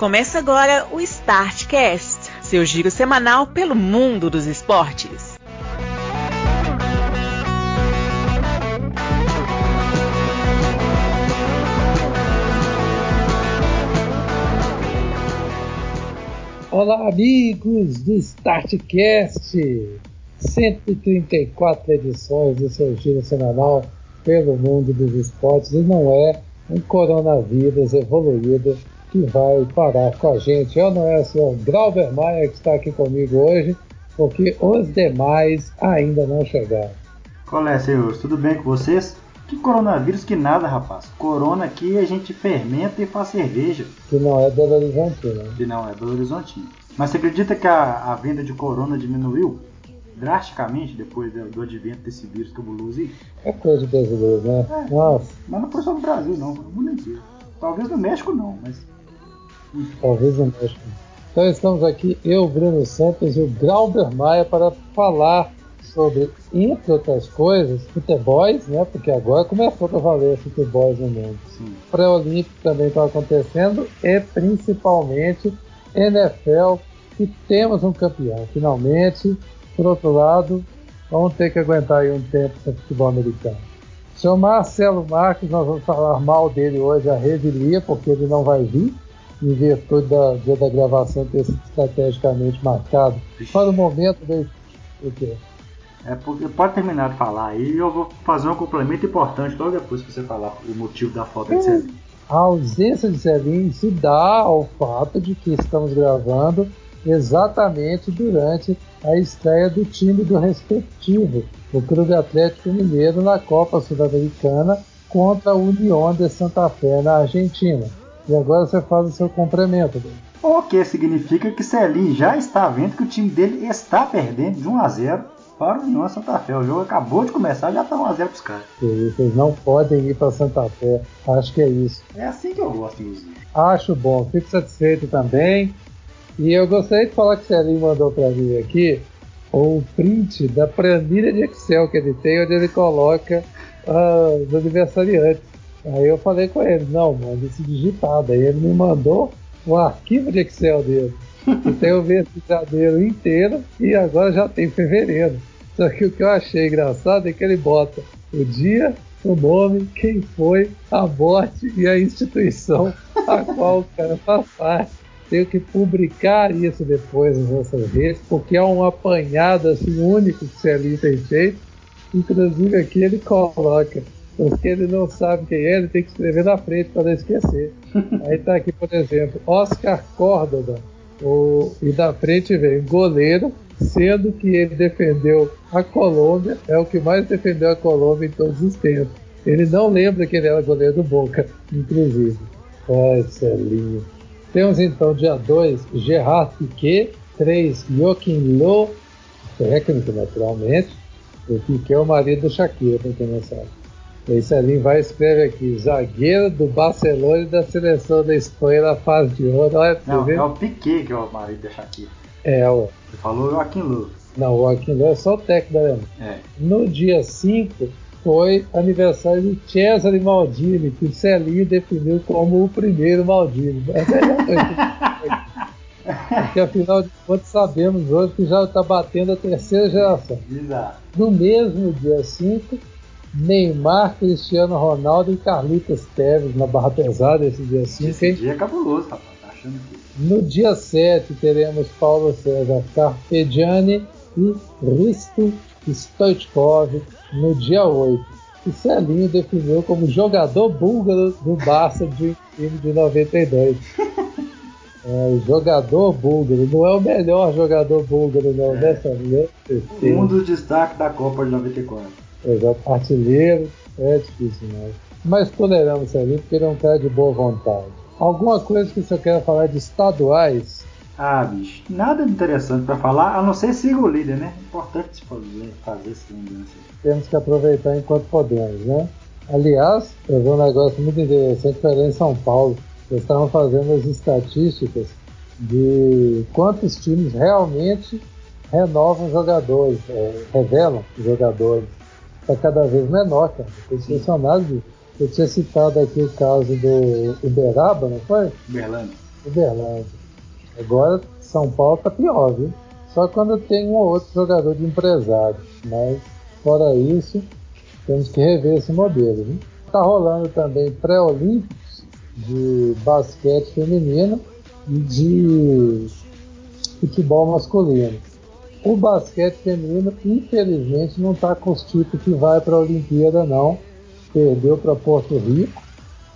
Começa agora o Startcast, seu giro semanal pelo mundo dos esportes. Olá, amigos do Startcast! 134 edições do seu giro semanal pelo mundo dos esportes e não é um coronavírus evoluído que vai parar com a gente. Eu não é o senhor Grauber Maia que está aqui comigo hoje, porque os demais ainda não chegaram. Olá, senhores, tudo bem com vocês? Que coronavírus que nada, rapaz. Corona aqui a gente fermenta e faz cerveja. Que não é Belo Horizonte, né? Que não é Belo Horizonte. Mas você acredita que a, a venda de corona diminuiu? drasticamente depois do advento desse vírus cabuloso aí. É coisa de brasileiro, né? É, Nossa. Mas não foi só no Brasil, não, foi no mundo inteiro. Talvez no México não, mas. Talvez no México. Então estamos aqui, eu, Bruno Santos e o Grauber Maia para falar sobre, entre outras coisas, futebols, né? Porque agora começou a valer futebols no mundo. Pré-olímpico também está acontecendo e principalmente NFL, que temos um campeão, finalmente. Por outro lado, vamos ter que aguentar aí um tempo sem futebol americano. Seu Marcelo Marques, nós vamos falar mal dele hoje, a revelia, porque ele não vai vir, em virtude da dia da gravação ter sido estrategicamente marcado para o momento dele. O quê? É porque pode terminar de falar aí e eu vou fazer um complemento importante logo depois que você falar o motivo da falta de Celinho. A ausência de Celinho se dá ao fato de que estamos gravando exatamente durante a estreia do time do respectivo, o Clube Atlético Mineiro, na Copa Sul-Americana contra a União de Santa Fé, na Argentina. E agora você faz o seu complemento. O que significa que Celim já está vendo que o time dele está perdendo de 1 a 0 para o União Santa Fé. O jogo acabou de começar, já está 1 a 0 para os caras. Vocês não podem ir para Santa Fé. Acho que é isso. É assim que eu gosto, inclusive. Acho bom. Fico satisfeito também. E eu gostaria de falar que o Celinho mandou para mim aqui um print da planilha de Excel que ele tem, onde ele coloca uh, os aniversariantes. Aí eu falei com ele, não, manda esse digitado. Aí ele me mandou o arquivo de Excel dele. Que tem o mês de janeiro inteiro e agora já tem fevereiro. Só que o que eu achei engraçado é que ele bota o dia, o nome, quem foi, a morte e a instituição a qual o cara faz parte tenho que publicar isso depois nas nossas redes, porque é um apanhado assim, único que o Celinho tem feito. Inclusive aqui ele coloca, porque ele não sabe quem é, ele tem que escrever na frente para não esquecer. Aí tá aqui, por exemplo, Oscar Córdoba, o, e da frente vem goleiro, sendo que ele defendeu a Colômbia, é o que mais defendeu a Colômbia em todos os tempos. Ele não lembra que ele era goleiro do Boca, inclusive. Ai, Celinho. Temos então dia 2, Gerard Piquet, 3, Joaquim Loh, técnico naturalmente, o Piquet é o marido do Shakira, para quem não sabe. Esse ali vai escrever aqui, zagueiro do Barcelona e da seleção da Espanha na fase de ouro. Olha, não, é o Piquet que é o marido da Shakira. É, ó. Você falou Joaquim Loh. Não, o Joaquim Loh é só o técnico da Alemanha. É. No dia 5, foi aniversário de Cesare Maldini, que o Celinho definiu como o primeiro Maldini. Porque afinal de contas sabemos hoje que já está batendo a terceira geração. Exato. No mesmo dia 5, Neymar, Cristiano Ronaldo e Carlitos Teves na barra pesada esse dia 5. Esse dia é cabuloso, rapaz. Tá achando que... No dia 7 teremos Paulo César Carpegiani e Risto Stoichkov no dia 8. O Celinho definiu como jogador búlgaro do Barça de time de 92. É, jogador búlgaro, não é o melhor jogador búlgaro, não, né, Celinho? Um dos destaques da Copa de 94. Exato, artilheiro, é difícil, mas. Mas toleramos o Celinho porque ele é um cara de boa vontade. Alguma coisa que você quer falar de estaduais? Ah, bicho, nada de interessante para falar, a não ser siga o líder, né? Importante fazer, fazer esse lembrança. Temos que aproveitar enquanto podemos, né? Aliás, eu vi um negócio muito interessante lá em São Paulo. Eles estavam fazendo as estatísticas de quantos times realmente renovam jogadores, é, revelam jogadores. Está cada vez menor, cara. Impressionado disso. Eu tinha citado aqui o caso do Uberaba, não foi? Uberlândia. Uberlândia. Agora São Paulo tá pior, viu? Só quando tem um ou outro jogador de empresário. Mas fora isso, temos que rever esse modelo. Viu? Tá rolando também pré-olímpicos de basquete feminino e de futebol masculino. O basquete feminino, infelizmente, não está com os tipos que vai para a Olimpíada, não. Perdeu para Porto Rico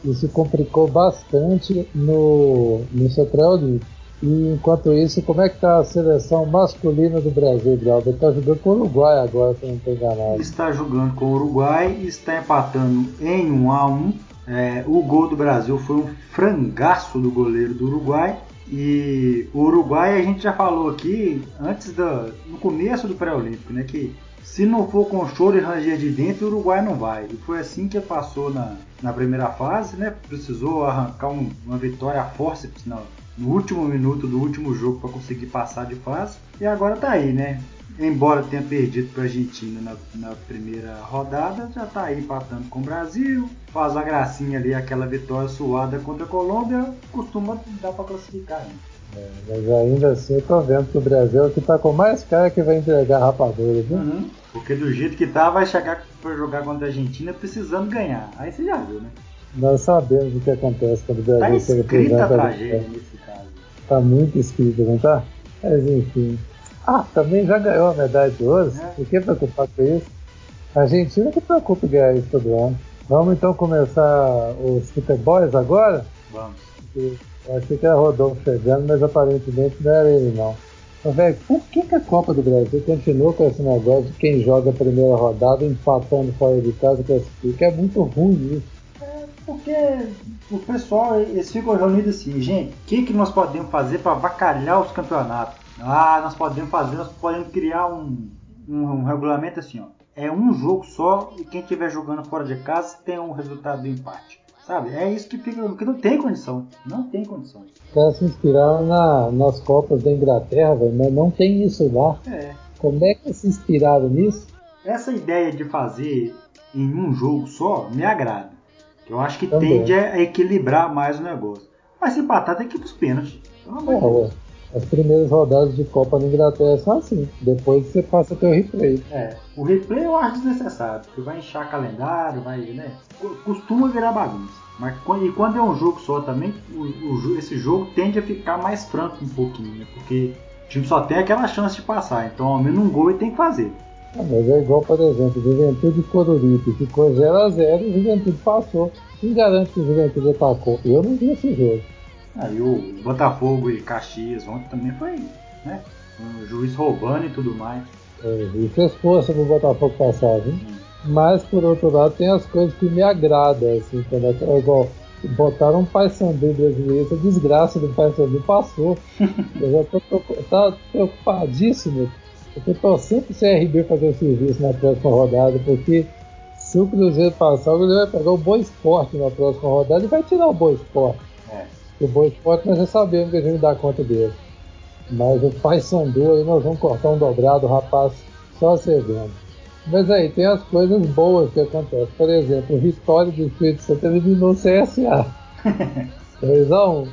isso complicou bastante no, no seu pré-olímpico. E enquanto isso, como é que está a seleção masculina do Brasil, Glauber? Está jogando com o Uruguai agora, se não estou enganado. Está jogando com o Uruguai e está empatando em 1 a 1 é, O gol do Brasil foi um frangaço do goleiro do Uruguai. E o Uruguai a gente já falou aqui antes do, no começo do pré-olímpico, né? Que se não for com choro e ranger de dentro, o Uruguai não vai. E foi assim que passou na, na primeira fase, né? Precisou arrancar um, uma vitória a forceps no, no último minuto do último jogo para conseguir passar de fase. E agora tá aí, né? Embora tenha perdido para a Argentina na, na, primeira rodada, já está aí empatando com o Brasil. Faz a gracinha ali, aquela vitória suada contra a Colômbia, costuma dar para classificar ainda. É, mas ainda assim eu tô vendo que o Brasil é o que tá com mais cara que vai entregar rapadura, viu? Uhum. Porque do jeito que tá, vai chegar para jogar contra a Argentina precisando ganhar. Aí você já viu, né? Nós sabemos o que acontece quando o Brasil tá chega escrita a tragédia nesse caso. Tá muito escrito, não tá? Mas enfim. Ah, também já ganhou a medalha de ouro. É. Por que preocupar com isso? A Argentina que preocupa em ganhar isso todo ano. Vamos então começar os futebols agora? Vamos. Eu achei que era Rodolfo chegando, mas aparentemente não era ele não. Mas, velho, por que, que a Copa do Brasil continua com esse negócio de quem joga a primeira rodada empatando fora de casa classifica? É muito ruim isso. É porque o pessoal, eles ficam reunidos assim, gente, o que, que nós podemos fazer para vacalhar os campeonatos? Ah, nós podemos fazer, nós podemos criar um, um, um regulamento assim, ó. É um jogo só e quem estiver jogando fora de casa tem um resultado do empate. Sabe? É isso que fica. Porque não tem condição. Não tem condições. Os caras se inspiraram na, nas Copas da Inglaterra, velho, mas não tem isso lá. É. Como é que se inspiraram nisso? Essa ideia de fazer em um jogo só me agrada. Eu acho que Também. tende a equilibrar mais o negócio. Mas se empatar tem que ir pros pênaltis. É, as primeiras rodadas de Copa na Inglaterra são assim. Depois você passa até o replay. É. O replay eu acho desnecessário, porque vai inchar calendário, vai, né? Costuma virar bagunça. Mas e quando é um jogo só também, o, o, esse jogo tende a ficar mais franco um pouquinho, né? Porque o time só tem aquela chance de passar, então ao menos um gol ele tem que fazer. Ah, mas é igual, por exemplo, Juventude e Coruripe, ficou 0x0 e o Juventude passou. Quem garante que o Juventude atacou? Eu não vi esse jogo. Aí o Botafogo e Caxias ontem também foi, né? Um juiz roubando e tudo mais. É, e fez força pro Botafogo passar, viu? Mas por outro lado tem as coisas que me agradam, assim, quando é igual botaram um Pai Sandu brasileiro, essa desgraça do Pai Sandu passou. Eu já tô, tô, tô preocupadíssimo. Eu tô sempre sem RB fazer o serviço na próxima rodada, porque se o Cruzeiro passar, o Cruzeiro vai pegar o Boa Esporte na próxima rodada e vai tirar o Boa Esporte. É. O Boa Esporte nós já sabemos que a gente dá conta dele. Mas o Pai Sandu aí nós vamos cortar um dobrado, rapaz, só cegando. Mas aí tem as coisas boas que acontecem. Por exemplo, o Vitória do Espírito Santo eliminou o CSA. 3x1.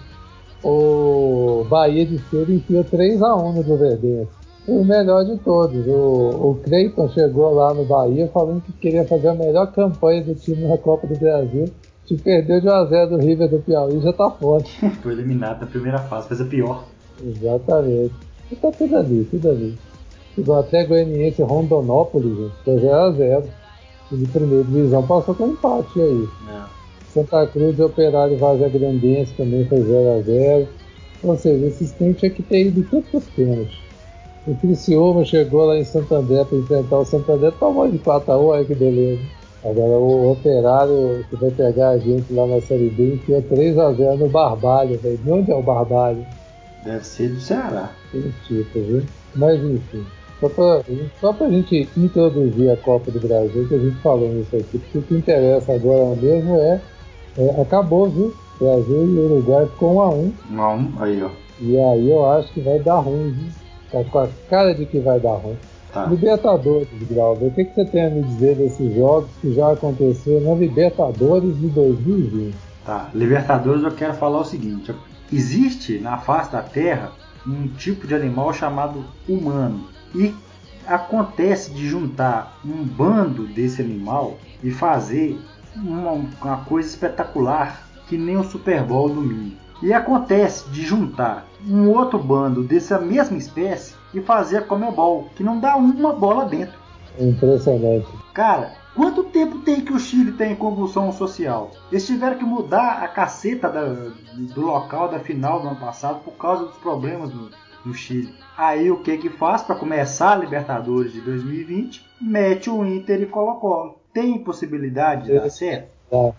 O Bahia de Feira enfiou 3x1 no Juverdense. E o melhor de todos, o, o Creighton chegou lá no Bahia falando que queria fazer a melhor campanha do time na Copa do Brasil. Se perdeu de 1x0 do River do Piauí, já tá forte. Foi eliminado na primeira fase, fez a pior. Exatamente. E tá tudo ali, tudo ali. Igual até Goianiense Rondonópolis, gente, foi 0x0. E de primeira divisão passou com empate aí. É. Santa Cruz e Operário Vaza Grandense também foi 0x0. Ou seja, esses times tinham que ter ido pros pênaltis. O Criciúma chegou lá em Santander para enfrentar o Santander, tomou de 4x1, olha que beleza. Agora o Operário que vai pegar a gente lá na Série B enfiou 3x0 no Barbalho, velho. De onde é o Barbalho? Deve ser do Ceará. Tem tipo, viu? Mas enfim, só pra, só pra gente introduzir a Copa do Brasil, que a gente falou nisso aqui, porque o que interessa agora mesmo é, é acabou, viu? Brasil e Uruguai ficou 1 a 1 1 a 1 aí ó. E aí eu acho que vai dar ruim, viu? Tá com a cara de que vai dar ruim. Tá. Libertadores, Glauber, o que, que você tem a me dizer desses jogos que já aconteceram na Libertadores de 2020? Tá, Libertadores eu quero falar o seguinte, existe na face da Terra um tipo de animal chamado humano e acontece de juntar um bando desse animal e fazer uma, uma coisa espetacular que nem o Super Bowl domingo. E acontece de juntar um outro bando dessa mesma espécie e fazer a Comebol, que não dá uma bola dentro. Impressionante. Cara, quanto tempo tem que o Chile tem convulsão social? Eles tiveram que mudar a caceta da, do local da final do ano passado por causa dos problemas no, no Chile. Aí o que que faz para começar a Libertadores de 2020? Mete o Inter e Colo-Colo. Tem possibilidade de dar certo? Tá.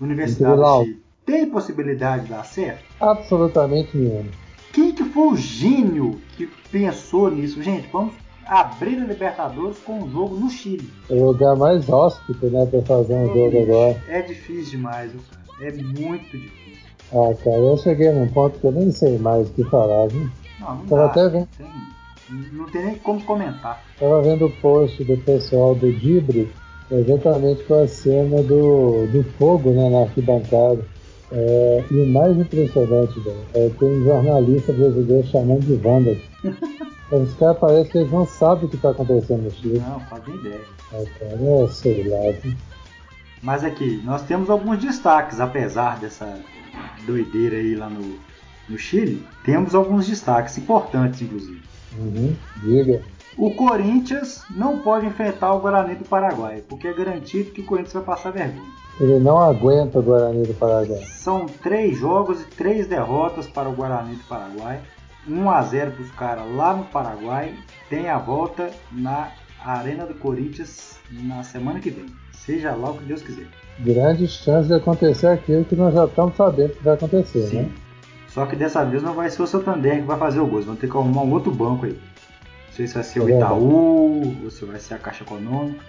Universidade do Chile. Tem possibilidade de dar certo? Absolutamente nenhuma. Quem que foi o gênio que pensou nisso? Gente, vamos abrir a Libertadores com um jogo no Chile. É o lugar mais hóspede, né, pra fazer um jogo agora. É difícil demais, é muito difícil. Ah, cara, eu cheguei num ponto que eu nem sei mais o que falar, viu? Não, não Tava dá. até vendo. Tem- não tem nem como comentar. Tava vendo o post do pessoal do Dibre, exatamente com a cena do, do fogo né, na arquibancada. É, e o mais impressionante, velho, é tem um jornalista brasileiro chamando de Wanda. Os caras parecem que eles não sabem o que está acontecendo no Chile. Não, fazem ideia. É, cara, é, sei lá. Mas aqui, nós temos alguns destaques, apesar dessa doideira aí lá no, no Chile. Temos alguns destaques importantes, inclusive. Uhum, diga. O Corinthians não pode enfrentar o Guarani do Paraguai, porque é garantido que o Corinthians vai passar vergonha. Ele não aguenta o Guarani do Paraguai. São três jogos e três derrotas para o Guarani do Paraguai. 1 a 0 para os caras lá no Paraguai. Tem a volta na Arena do Corinthians na semana que vem. Seja lá o que Deus quiser. Grande chance de acontecer aquilo que nós já estamos sabendo que vai acontecer, Sim. né? Só que dessa vez não vai ser o Santander que vai fazer o gol. Vão ter que arrumar um outro banco aí. Não sei se vai ser o É verdade. Itaú ou se vai ser a Caixa Econômica.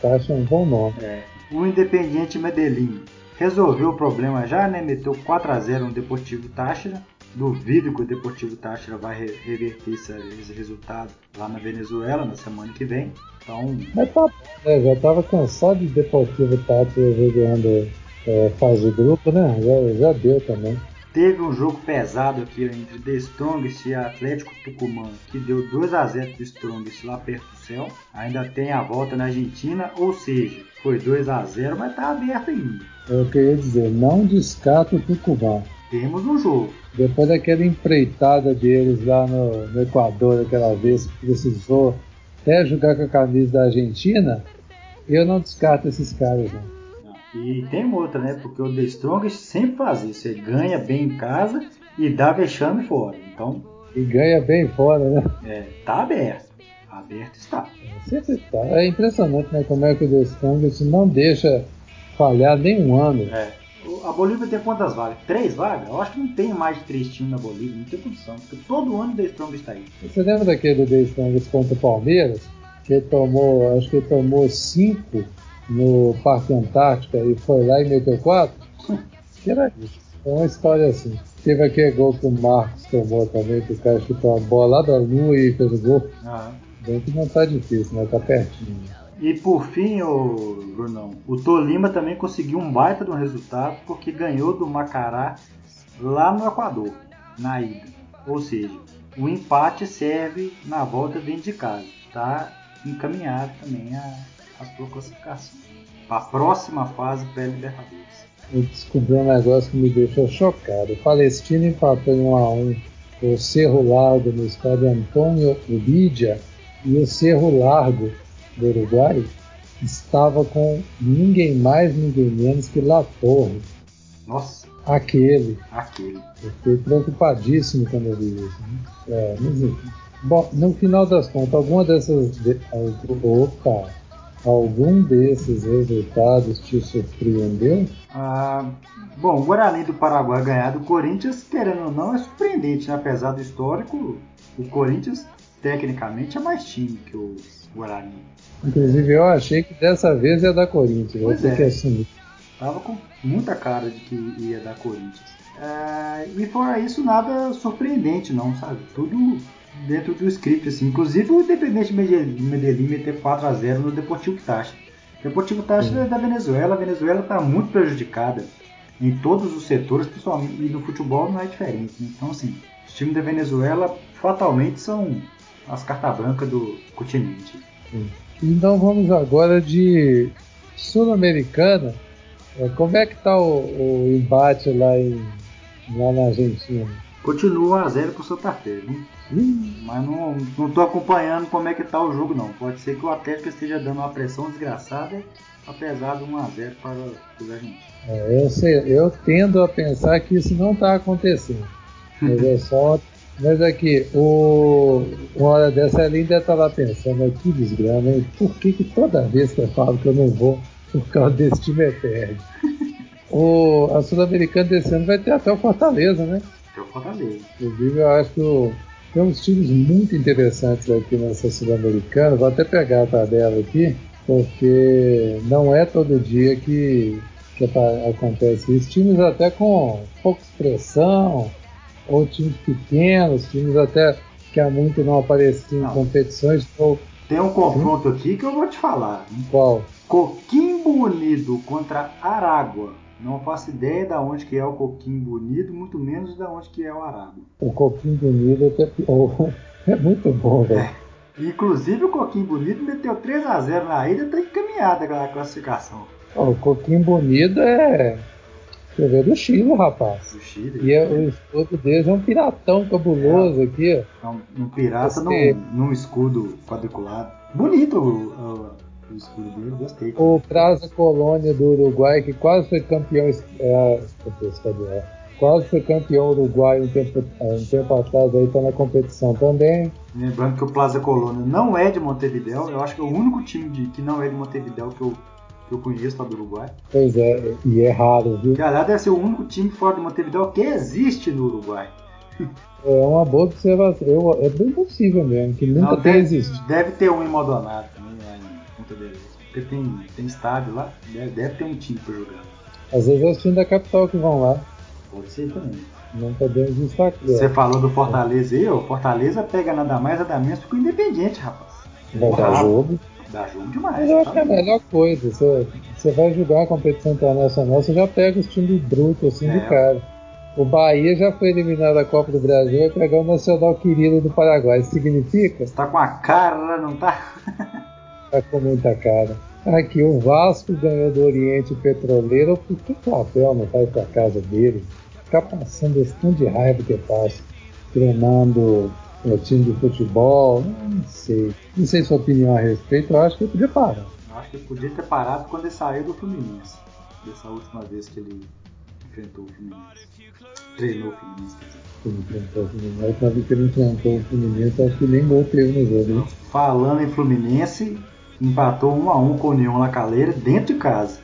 Caixa é um bom nome. É. O Independiente Medellín resolveu o problema já, né? Meteu 4 a 0 no Deportivo Táchira. Duvido que o Deportivo Táchira vai re- reverter esse, resultado lá na Venezuela na semana que vem. Então, Mas tá né? Já tava cansado de Deportivo Táchira jogando é, fase de grupo, né? Já, já deu também. Teve um jogo pesado aqui entre The Strongest e Atlético Tucumã, que deu 2 a 0 pro Strongest lá perto do céu. Ainda tem a volta na Argentina, ou seja, foi 2 a 0 mas tá aberto ainda. Eu queria dizer, não descarta o Tucumã. Temos um jogo. Depois daquela empreitada deles lá no, no Equador, aquela vez que precisou até jogar com a camisa da Argentina, eu não descarto esses caras, não. E tem outra, né? Porque o The Strongest sempre faz isso. Ele ganha bem em casa e dá vexame fora. Então, E ganha bem fora, né? é, tá aberto. Aberto está. Sempre tá. É impressionante, né? Como é que o The Strongest não deixa falhar nem um ano. É. A Bolívia tem quantas vagas? Três vagas? Eu acho que não tem mais de três times na Bolívia. Não tem condição. Porque todo ano o The Strongest está aí. Você lembra daquele do The Strongest contra o Palmeiras? Que tomou, acho que ele tomou cinco no Parque Antártica e foi lá e meteu quatro? Que era isso. É uma história assim. Teve aquele gol que o Marcos tomou também, que o cara chutou a bola lá da lua e fez o gol. Aham. Bem que não tá difícil, né? Tá pertinho. E por fim, o Brunão, o Tolima também conseguiu um baita de um resultado porque ganhou do Macará lá no Equador, na ida. Ou seja, o empate serve na volta dentro de casa. Está encaminhado também a, as classificações. Para a próxima fase pré-Libertadores. Eu descobri um negócio que me deixou chocado. O Palestina empatou em 1 a 1 com o Cerro Largo no estádio Antônio Ubidia e o Cerro Largo do Uruguai estava com ninguém mais, ninguém menos que La Torre. Nossa, Aquele. aquele. Eu fiquei preocupadíssimo quando eu vi isso. né? É, mas. Bom, no final das contas, alguma dessas. De, algum- opa! Algum desses resultados te surpreendeu? Ah, bom, o Guarani do Paraguai ganhar do Corinthians, querendo ou não, é surpreendente, né? apesar do histórico. O Corinthians, tecnicamente, é mais time que o Guarani. Inclusive eu achei que dessa vez ia dar Corinthians, vou Pois ter é. que assumir. Tava com muita cara de que ia dar Corinthians. É, e fora isso, nada surpreendente, não, sabe? Tudo dentro do script, assim. Inclusive o Independente Medellín Medellín meter 4x0 no Deportivo Táchira. Deportivo Táchira é da Venezuela, a Venezuela está muito prejudicada em todos os setores, principalmente e no futebol não é diferente. Né? Então, assim, os times da Venezuela fatalmente são as cartas brancas do continente. Então vamos agora de Sul-Americana. É, como é que tá o, o embate lá, em, lá na Argentina? Continua a zero pro Santa Fé, viu? Mas não, não tô acompanhando como é que tá o jogo não. Pode ser que o Atlético esteja dando uma pressão desgraçada, apesar de 1x0 para os argentinos. É, eu, sei, eu tendo a pensar que isso não está acontecendo. Mas é só. Mas aqui, o, uma hora dessa a Linda tá lá pensando, que desgrama, hein? Por que, que toda vez que eu falo que eu não vou, por causa desse time é perde? O, a Sul-Americana desse ano vai ter até o Fortaleza, né? Até o Fortaleza. Inclusive, eu acho que o, tem uns times muito interessantes aqui nessa Sul-Americana. Vou até pegar a tabela aqui, porque não é todo dia que, que acontece isso. Times até com pouca expressão, ou times pequenos, times até que há muito não apareciam em competições. Ou... Tem um confronto aqui que eu vou te falar. Qual? Coquimbo Unido contra Aragua. Não faço ideia de onde que é o Coquimbo Unido, muito menos de onde que é o Aragua. O Coquimbo Unido até pior. É muito bom, velho. É. Inclusive o Coquimbo Unido meteu 3 a 0 na ida, tá encaminhada aquela classificação. O Coquimbo Unido é Você vê do Chile, rapaz. Do Chile. E é, o escudo deles é um piratão cabuloso é. aqui, ó. Um, um pirata num, num, escudo quadriculado. Bonito o, o, escudo dele, gostei. O Praza Colônia do Uruguai, que quase foi campeão. É, quase foi campeão uruguaio um tempo, um tempo atrás, aí tá na competição também. Lembrando que o Plaza Colônia não é de Montevideo, eu acho que é o único time de, que não é de Montevideo que eu, que eu conheço lá do Uruguai. Pois é, e é raro, viu? Aliás, deve ser o único time fora de Montevideo que existe no Uruguai. É uma boa observação. Eu, é bem possível mesmo, que nunca não, tenha existido. Deve ter um em Maldonado Porque tem, tem estádio lá, deve, deve ter um time pra jogar. Às vezes é os times da capital que vão lá. Pode ser também. Não podemos destacar. Você falou do Fortaleza aí, o Fortaleza pega nada mais, nada menos que o Independente, rapaz. Vai dar jogo. Dá jogo demais. Mas eu acho tá que é a melhor coisa. Você, você vai jogar a competição internacional, você já pega os times brutos assim é. de cara. O Bahia já foi eliminado da Copa do Brasil, vai pegar o Nacional querido do Paraguai. Isso significa? Você tá com a cara, não tá? tá com muita cara. Aqui, o Vasco ganhou do Oriente Petroleiro. Por que o Abel não vai pra casa dele? Ficar passando esse tanto de raiva que eu passo, treinando o time de futebol, não sei. Não sei sua opinião a respeito, eu acho que ele podia parar. Eu acho que ele podia ter parado quando ele saiu do Fluminense. Dessa última vez que ele enfrentou o Fluminense. Treinou o Fluminense, quer dizer. Ele enfrentou o Fluminense. A última vez que ele enfrentou o Fluminense, acho que nem gol teve no jogo. Falando em Fluminense, empatou 1 a 1 com o União Lacaleira dentro de casa.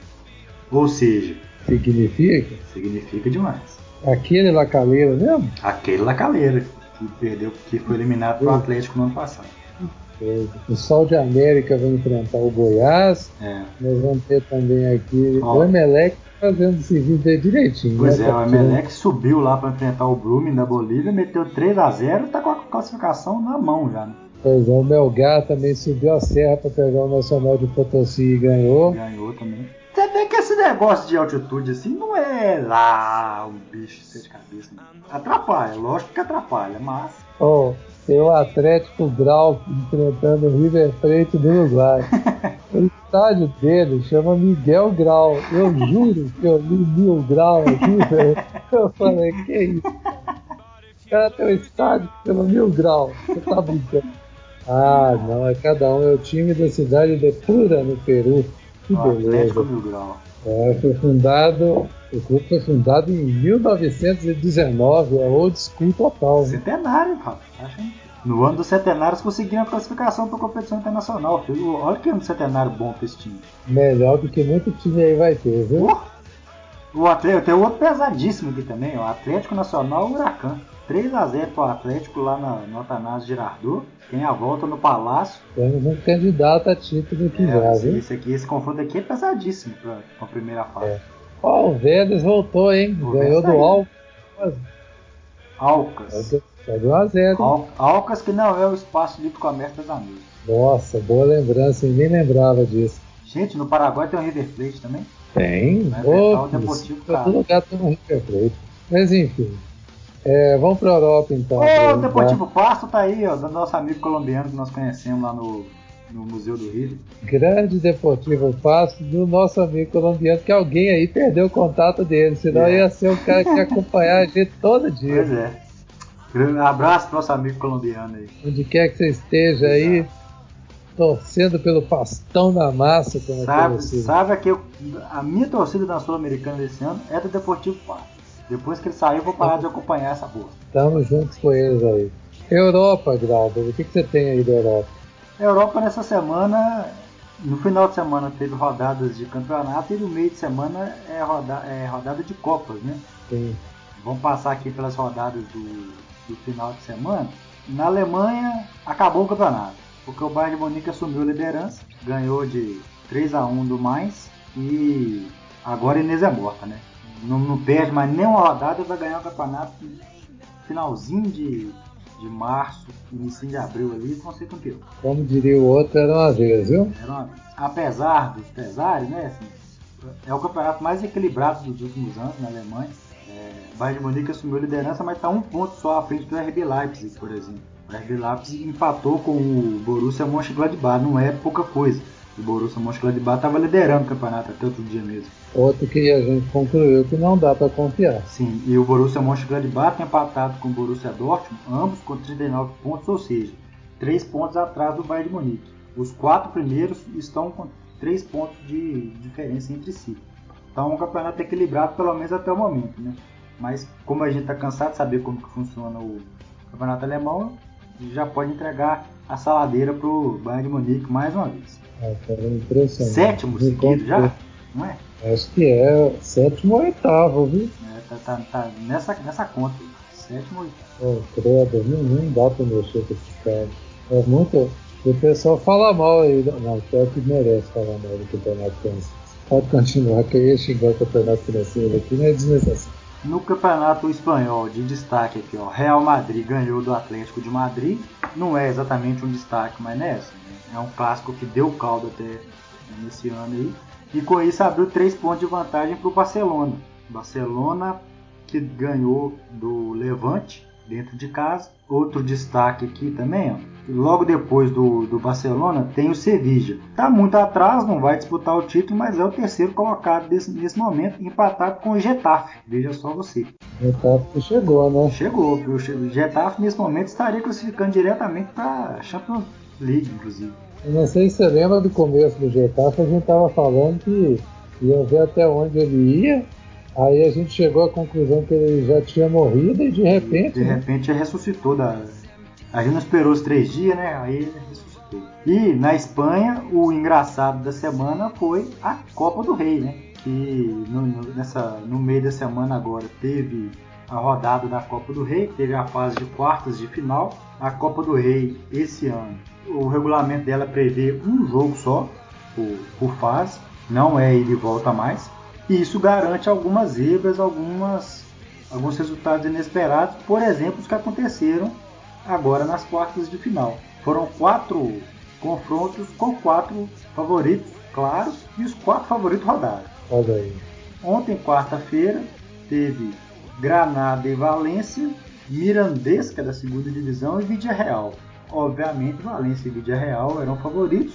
Ou seja, significa? Significa demais. Aquele Lacaleira mesmo? Aquele Lacaleira que perdeu, que foi eliminado pelo Atlético no ano passado. O Sol de América vai enfrentar o Goiás. É. Nós vamos ter também aqui Ó. o Emelec fazendo o serviço dele direitinho. Pois né? é, o Emelec subiu lá para enfrentar o Brumming da Bolívia, meteu 3 a 0 tá com a classificação na mão já. Né? Pois é, o Melgar também subiu a serra para pegar o Nacional de Potosí e ganhou. Ganhou também. Você vê que esse negócio de altitude assim não é lá um bicho de cabeça. Não. Atrapalha, lógico que atrapalha, mas. Oh, tem o Atlético Grau enfrentando o River Plate do Uruguai. o estádio dele chama Miguel Grau. Eu juro que eu li Mil Grau aqui, velho. Eu falei, que isso? O cara tem um estádio que chama Mil Grau. Você tá brincando? Ah, não, é cada um, é o time da cidade de Pura, no Peru. Que ah, beleza. É, foi fundado, o clube foi fundado em 1919, é old school total. Centenário, rapaz. No ano do centenário eles conseguiram a classificação para a competição internacional. Filho. Olha que ano centenário bom para esse time. Melhor do que muito time aí vai ter, viu? O Atlético, tem outro pesadíssimo aqui também, o Atlético Nacional Huracan. 3 a 0 para o Atlético lá na, no Atanásio Girardot. Tem a volta no Palácio. Temos um candidato a título aqui é, já, esse, viu? Esse, aqui, esse confronto aqui é pesadíssimo para a primeira fase. É. Ó, o Vélez voltou, hein? O Ganhou do Alcas. Alcas. É do 1x0. Al Alcas que não é o espaço livre comércio das amigas. Nossa, boa lembrança, eu nem lembrava disso. Gente, no Paraguai tem o River Plate também? Tem. Vai enfrentar o Deportivo todo Cali. lugar tem um River Plate. Mas enfim. É, vamos pra Europa então. Ô, o Deportivo Pasto tá aí, ó, do nosso amigo colombiano que nós conhecemos lá no, no Museu do Rio. Grande Deportivo Passo do nosso amigo colombiano, que alguém aí perdeu o contato dele, senão É. ia ser um cara que ia acompanhar a gente todo dia. Pois é. Grande abraço pro nosso amigo colombiano aí. Onde quer que você esteja aí, torcendo pelo pastão da massa, como é que Sabe, você. sabe que eu- a minha torcida da Sul-Americana desse ano é do Deportivo Pasto. Depois que ele saiu, eu vou parar de acompanhar essa bosta. Estamos juntos com eles aí. Europa, Grauber, o que, que você tem aí da Europa? A Europa nessa semana, no final de semana teve rodadas de campeonato e no meio de semana é, roda, é rodada de Copas, né? Tem Vamos passar aqui pelas rodadas do, do final de semana. Na Alemanha acabou o campeonato, porque o Bayern de Munique assumiu a liderança, ganhou de 3 a 1 do Mainz e agora Inês é morta, né? Não, não perde mais nenhuma rodada, vai ganhar o campeonato finalzinho de, de março, início de abril ali, vão ser campeão. Como diria o outro, era uma vez, viu? Era uma- apesar dos pesares, né? assim, é o campeonato mais equilibrado dos últimos anos na Alemanha. É, o Bayern de Munique assumiu a liderança, mas está um ponto só à frente do RB Leipzig, por exemplo. O RB Leipzig empatou com o Borussia Mönchengladbach, não é pouca coisa. O Borussia Mönchengladbach estava liderando o campeonato até outro dia mesmo. Outro que a gente concluiu que não dá para confiar. Sim, e o Borussia Mönchengladbach tem empatado com o Borussia Dortmund, ambos com 39 pontos, ou seja, 3 pontos atrás do Bayern de Munique. Os quatro primeiros estão com 3 pontos de diferença entre si. Então é um campeonato equilibrado, pelo menos até o momento, né? Mas como a gente está cansado de saber como que funciona o campeonato alemão, já pode entregar a saladeira pro Bayern de Munique mais uma vez. É, cara, impressionante. Sétimo seguido já? Não é? Acho que é sétimo ou oitavo, viu? É, tá, tá- tá nessa, nessa conta. Sétimo ou oitavo. Oh, credo, não, não dá pra mexer com esse cara. É muito. O pessoal fala mal aí. Não, pior que merece falar mal do campeonato francês. Pode continuar, que eu ia xingar o campeonato francês aqui, não é desnecessário. No campeonato espanhol, de destaque aqui, ó, Real Madrid ganhou do Atlético de Madrid. Não é exatamente um destaque, mas né, assim, é um clássico que deu caldo até nesse ano aí. E com isso abriu três pontos de vantagem para o Barcelona. Barcelona que ganhou do Levante dentro de casa. Outro destaque aqui também, ó, logo depois do, do Barcelona tem o Sevilla. Tá muito atrás, não vai disputar o título, mas é o terceiro colocado desse, nesse momento, empatado com o Getafe. Veja só você. O Getafe chegou, né? Chegou, o Getafe nesse momento estaria classificando diretamente para a Champions League, inclusive. Eu não sei se você lembra do começo do Getafe, a gente tava falando que ia ver até onde ele ia. Aí a gente chegou à conclusão que ele já tinha morrido e de repente. De né? repente ressuscitou da. A gente não esperou os três dias, né? Aí ele ressuscitou. E na Espanha, o engraçado da semana foi a Copa do Rei, né? Que no, no- nessa, no meio da semana agora teve a rodada da Copa do Rei, teve a fase de quartas de final. A Copa do Rei esse ano, o regulamento dela prevê um jogo só por, por fase, não é ida e volta mais. E isso garante algumas zebras, algumas alguns resultados inesperados, por exemplo, os que aconteceram agora nas quartas de final. Foram quatro confrontos com quatro favoritos claros e os quatro favoritos rodaram. Olha aí. Ontem, quarta-feira, teve Granada e Valência, Mirandesca da segunda divisão e Vídea Real. Obviamente, Valência e Vídea Real eram favoritos,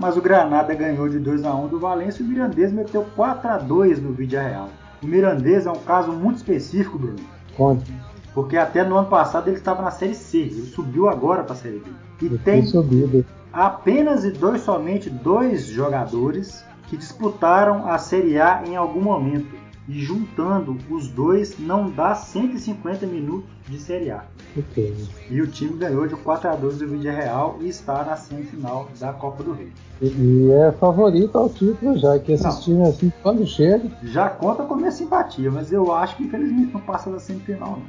mas o Granada ganhou de 2 a 1 do Valência e o Mirandês meteu 4 a 2 no Vídea Real. O Mirandês é um caso muito específico, Bruno, Conte. porque até no ano passado ele estava na Série C, ele subiu agora para a Série B. E tem tem subido. apenas e dois, somente dois jogadores que disputaram a Série A em algum momento. E juntando os dois não dá 150 minutos de Série A. E o time ganhou de 4 a 2 do Vídeo Real e está na semifinal da Copa do Rei. E, e é favorito ao título já, que esses Não. times assim, quando chega, Já conta com a minha simpatia, mas eu acho que infelizmente não passa da semifinal não.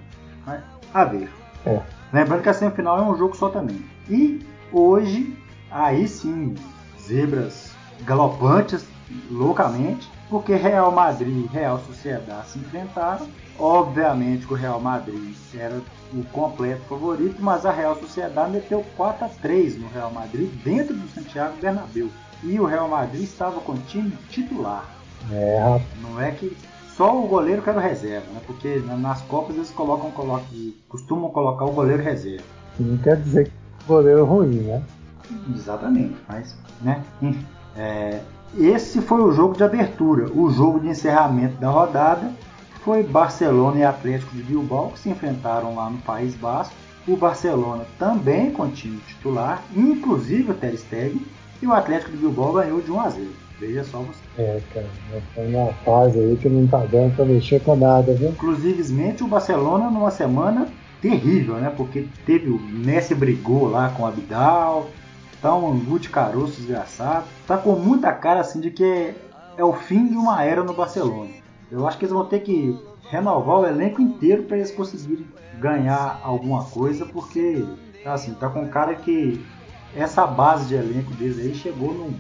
Mas, a ver. É. Lembrando que a semifinal é um jogo só também. E hoje, aí sim, zebras galopantes loucamente, porque Real Madrid e Real Sociedade se enfrentaram. Obviamente que o Real Madrid era o completo favorito, mas a Real Sociedade meteu 4 a 3 no Real Madrid dentro do Santiago Bernabéu. E o Real Madrid estava com time titular. É, rapaz. Não é que só o goleiro que era o reserva, né? Porque nas Copas eles colocam, colocam, costumam colocar o goleiro reserva. Não quer dizer que o goleiro é ruim, né? Exatamente, mas, né? É, esse foi o jogo de abertura. O jogo de encerramento da rodada foi Barcelona e Atlético de Bilbao que se enfrentaram lá no País Basco. O Barcelona também com time titular, inclusive o Ter Stegen, e o Atlético de Bilbao ganhou de 1 a 0. Veja só você. É, cara, foi uma fase aí que não tá dando pra mexer com nada, viu? Inclusive, o Barcelona numa semana terrível, né? Porque teve o Messi brigou lá com o Abidal, tá um Guti caroço desgraçado. Tá com muita cara assim de que é, é o fim de uma era no Barcelona. Eu acho que eles vão ter que renovar o elenco inteiro para eles conseguirem ganhar alguma coisa, porque assim, tá com cara que essa base de elenco deles aí chegou num,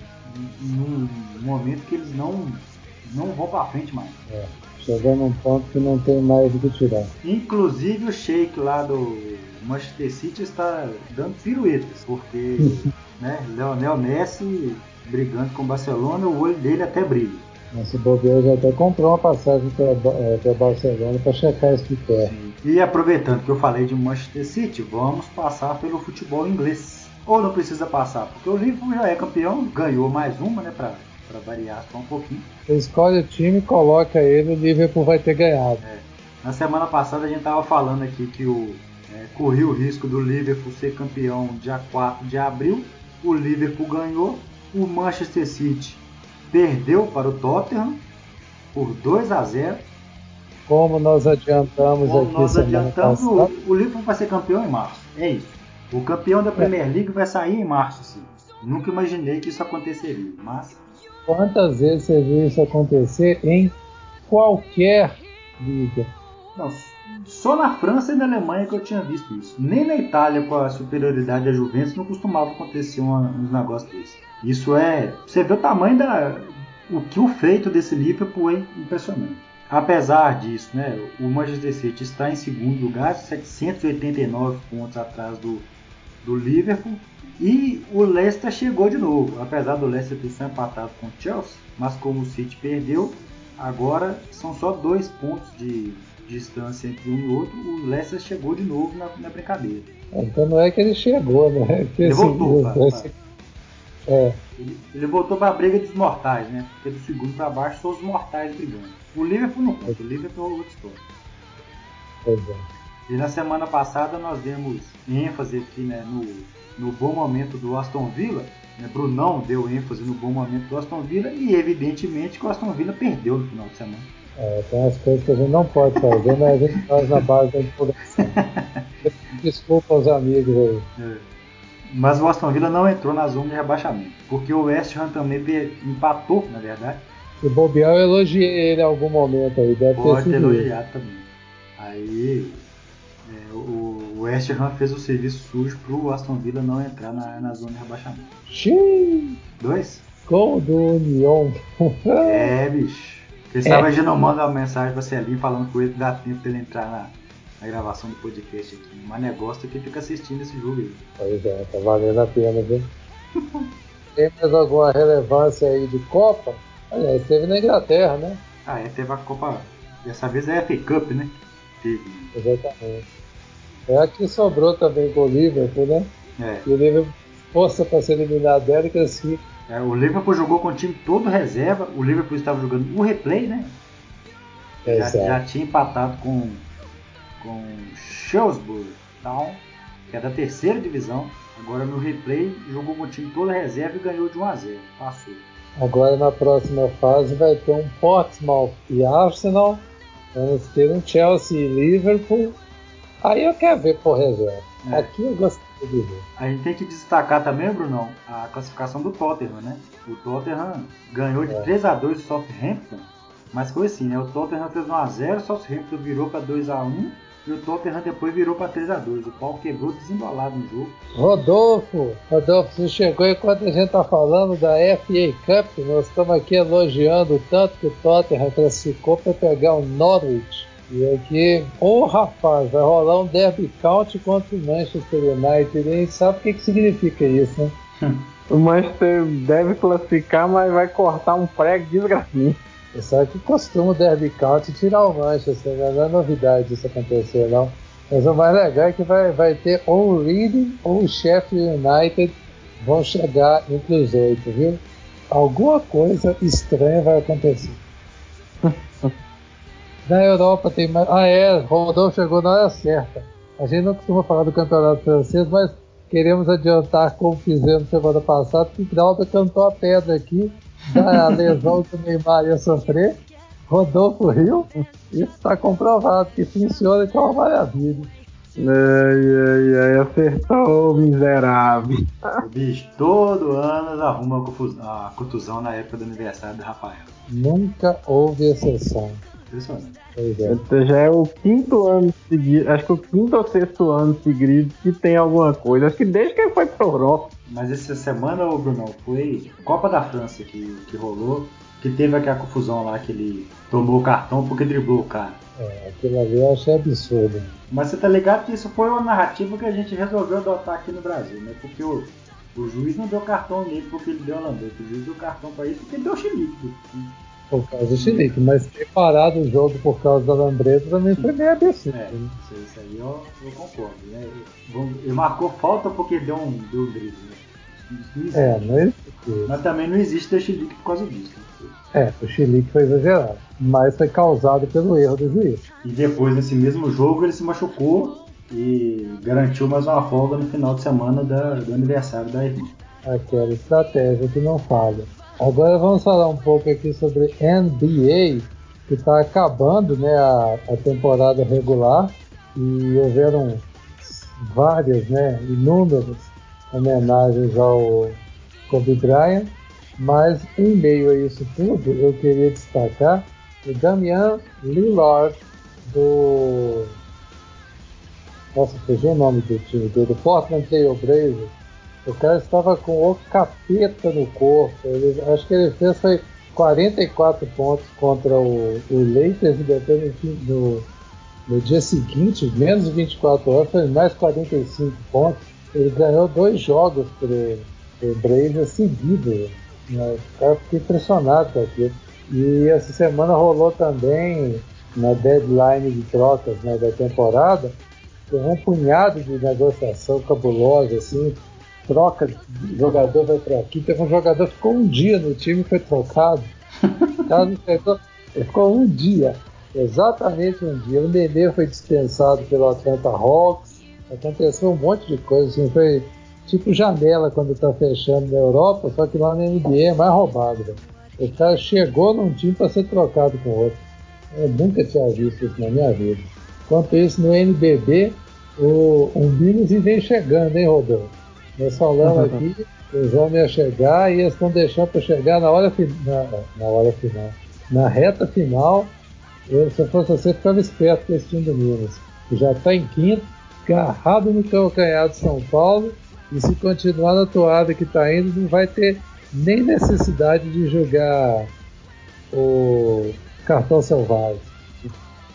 num momento que eles não, não vão para frente mais. É, chegou num ponto que não tem mais o que tirar. Inclusive o Sheik lá do Manchester City está dando piruetas, porque né, Leonel Messi brigando com o Barcelona, o olho dele até brilha. Nosso bobeiro já até comprou uma passagem para é, Barcelona para checar esse pé. E aproveitando que eu falei de Manchester City, vamos passar pelo futebol inglês ou não precisa passar? Porque o Liverpool já é campeão, ganhou mais uma, né? Pra, pra variar só um pouquinho. Você escolhe o time, coloca ele, o Liverpool vai ter ganhado. É. Na semana passada a gente tava falando aqui que o é, corria o risco do Liverpool ser campeão dia 4 de abril. O Liverpool ganhou. O Manchester City perdeu para o Tottenham por 2 a 0. Como nós adiantamos Como aqui nós adiantamos, o, o Liverpool vai ser campeão em março. É isso. O campeão da Premier League vai sair em março, sim. Nunca imaginei que isso aconteceria, mas. Quantas vezes você viu isso acontecer em qualquer liga? Só na França e na Alemanha que eu tinha visto isso. Nem na Itália, com a superioridade da Juventus, não costumava acontecer um, um negócio desse. Isso é. Você vê o tamanho da. O que o feito desse Liverpool é impressionante. Apesar disso, né, o Manchester City está em segundo lugar, 789 pontos atrás do, do Liverpool. E o Leicester chegou de novo, apesar do Leicester ter sido empatado com o Chelsea, mas como o City perdeu, agora são só dois pontos de distância entre um e outro, o Leicester chegou de novo na, na brincadeira. Então não é que ele chegou, né? Que ele voltou. Pra, pra... É. Ele, ele voltou para a briga dos mortais, né? Porque do segundo para baixo são os mortais brigando. O Liverpool não conta, o Liverpool é outra história. Pois é. E na semana passada nós demos ênfase aqui né, no, no bom momento do Aston Villa. Né, Brunão deu ênfase no bom momento do Aston Villa e evidentemente que o Aston Villa perdeu no final de semana. É, tem as coisas que a gente não pode fazer, mas a gente faz na base da empolgação. Desculpa aos amigos aí. É. Mas o Aston Villa não entrou na zona de rebaixamento, porque o West Ham também empatou, na verdade. Se bobear, eu elogiei ele em algum momento aí, deve Pode ter sido. elogiado também. Aí é, o West Ham fez o serviço sujo pro Aston Villa não entrar na, na zona de rebaixamento. Xiii. Dois? Gol do União. é, bicho. Quem sabe a gente não manda uma mensagem pra Celinho falando com ele que dá tempo pra ele entrar na, na gravação do podcast aqui. Mas negócio é que fica assistindo esse jogo aí. Pois é, tá valendo a pena, viu? Tem mais alguma relevância aí de Copa? Aliás, teve na Inglaterra, né? Ah, é, teve a Copa. Dessa vez é a FA Cup, né? Teve. Exatamente. É a que sobrou também com o Liverpool, né? É. E o Liverpool força para ser eliminado dela que assim. É, o Liverpool jogou com o time todo reserva. O Liverpool estava jogando o replay, né? Já, já, tinha empatado com com Shrewsbury Town, que é da terceira divisão. Agora no replay jogou com o time todo reserva e ganhou de 1 a 0. Passou. Agora na próxima fase vai ter um Portsmouth e Arsenal. Vamos ter um Chelsea e Liverpool Aí eu quero ver por reserva. É. Aqui eu gostaria de ver. A gente tem que destacar também, Brunão, a classificação do Tottenham, né? O Tottenham ganhou de é. 3 a 2 o Southampton, mas foi assim, né? O Tottenham fez 1 a 0 o Southampton virou para 2 a 1 e o Tottenham depois virou para 3 a 2 O pau quebrou desembolado no jogo. Rodolfo, Rodolfo, você chegou enquanto a gente tá falando da FA Cup, nós estamos aqui elogiando tanto que o Tottenham classificou para pegar o Norwich. E aqui, ô oh, rapaz, vai rolar um derby count contra o Manchester United. E sabe o que, que significa isso, né? o Manchester deve classificar, mas vai cortar um prego desgraçado. Sabe que costuma o Derby County tirar o Manchester, né? não é novidade isso acontecer, não. Mas o mais legal é que vai, vai ter ou o Reading ou o Sheffield United vão chegar entre os oito, viu? Alguma coisa estranha vai acontecer. Na Europa tem mais. Ah, é, Rodolfo chegou na hora certa. A gente não costuma falar do campeonato francês, mas queremos adiantar como fizemos semana passada, que Grauda cantou a pedra aqui da lesão que o Neymar ia sofrer. Rodolfo Rio, isso está comprovado que funciona que é uma maravilha. Ai, ai, ai, acertou, miserável. O bicho todo ano arruma a contusão na época do aniversário do Rafael. Nunca houve exceção. Impressionante. É. Então já é o quinto ano seguido, acho que o quinto ou sexto ano seguido que tem alguma coisa. Acho que desde que ele foi pro Europa. Mas essa semana, ô Bruno, foi Copa da França que, que rolou, que teve aquela confusão lá que ele tomou o cartão porque driblou o cara. É, aquilo ali eu achei absurdo. Mas você tá ligado que isso foi uma narrativa que a gente resolveu adotar aqui no Brasil, né? Porque o, o juiz não deu cartão nele porque ele deu holandês, o juiz deu cartão pra ele porque ele deu chilique. Por causa do chilique, mas ter parado o jogo por causa da lambreta também foi meio absurdo. É, isso aí eu, eu concordo, né? Ele marcou falta porque deu um, deu um drible, né? É, não existe. Mas também não existe ter chilique por causa disso. Né? É, o chilique foi exagerado, mas foi causado pelo erro do juiz. E depois, nesse mesmo jogo, ele se machucou e garantiu mais uma folga no final de semana da, do aniversário da irmã. Aquela estratégia que não falha. Agora vamos falar um pouco aqui sobre NBA, que está acabando né, a, a temporada regular e houveram várias, né, inúmeras homenagens ao Kobe Bryant mas em meio a isso tudo, eu queria destacar o Damian Lillard do. Nossa, fugiu o nome do time dele, do Portland Trail Blazers. O cara estava com o capeta no corpo. Ele, acho que ele fez foi 44 pontos contra o, o Lakers e depois no, no, dia seguinte, menos de 24 horas, foi mais 45 pontos. Ele ganhou dois jogos para o Blazers seguidos. Né? Eu fiquei impressionado com aquilo. E essa semana rolou também, na deadline de trocas né, da temporada, um punhado de negociação cabulosa, assim, troca de jogador vai para aqui. Teve um jogador que ficou um dia no time e foi trocado. Pegou, ele ficou um dia, exatamente um dia. O Nenê foi dispensado pelo Atlanta Hawks. Aconteceu um monte de coisa, assim, foi tipo janela quando está fechando na Europa, só que lá na NBA é mais roubado. Véio. O cara chegou num time para ser trocado com outro. Eu nunca tinha visto isso na minha vida. Enquanto isso, no NBB, o Umbinos vem chegando, hein, Rodolfo? Nós falamos aqui, os homens iam chegar e eles estão deixando para chegar na hora, na, na hora final. Na reta final, eu, se eu fosse você, ficava esperto com esse time do Minas. Que já está em quinto, agarrado no calcanhar de São Paulo e se continuar na toada que está indo, não vai ter nem necessidade de jogar o cartão selvagem.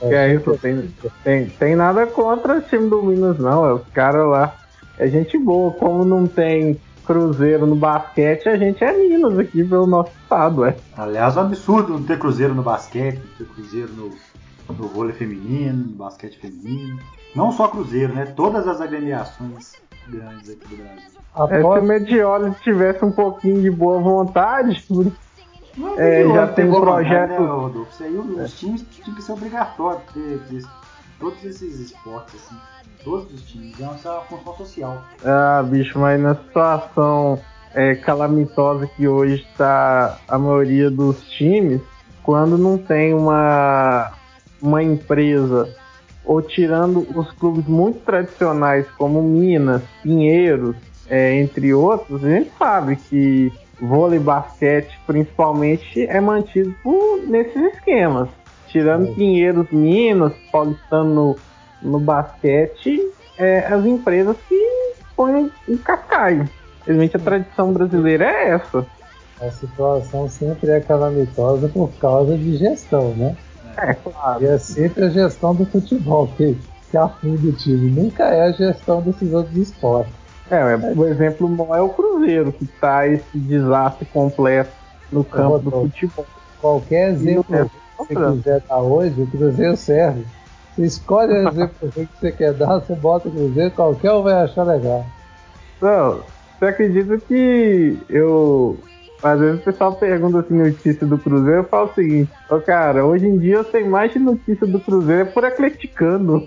É, é isso, tem, tem, tem nada contra o time do Minas, não. É os caras lá. É gente boa. Como não tem Cruzeiro no basquete, a gente é Minas aqui pelo nosso estado, é. Aliás, é um absurdo não ter Cruzeiro no basquete, não ter Cruzeiro no, no vôlei feminino, no basquete feminino. Não só Cruzeiro, né? Todas as agremiações grandes aqui do Brasil. É, se o Medioli tivesse um pouquinho de boa vontade, é, é já tem um projeto. Vontade, né, Rodolfo? Isso aí, os times tinham que ser obrigatório ter, ter todos esses esportes, assim. Todos os times. É uma função social. Ah, bicho, mas na situação é, calamitosa que hoje está a maioria dos times, quando não tem uma, uma empresa ou tirando os clubes muito tradicionais como Minas, Pinheiros, é, entre outros, a gente sabe que vôlei basquete principalmente é mantido por, nesses esquemas. Tirando Pinheiros, Minas, Paulistano no, basquete, é, as empresas que põem um cascaio. Realmente a tradição brasileira é essa. A situação sempre é calamitosa por causa de gestão, né? É, claro. E é sempre a gestão do futebol que, que afunda o time. Nunca é a gestão desses outros esportes. É, é, o exemplo não é o Cruzeiro, que tá esse desastre completo no campo do futebol. Qualquer exemplo que você quiser dar hoje, o Cruzeiro serve. Você escolhe o exemplo que você quer dar, você bota o Cruzeiro, qualquer um vai achar legal. Não, você acredita que eu. Às vezes o pessoal pergunta assim notícia do Cruzeiro, eu falo o seguinte, oh, cara, hoje em dia eu sei mais de notícia do Cruzeiro por atleticano.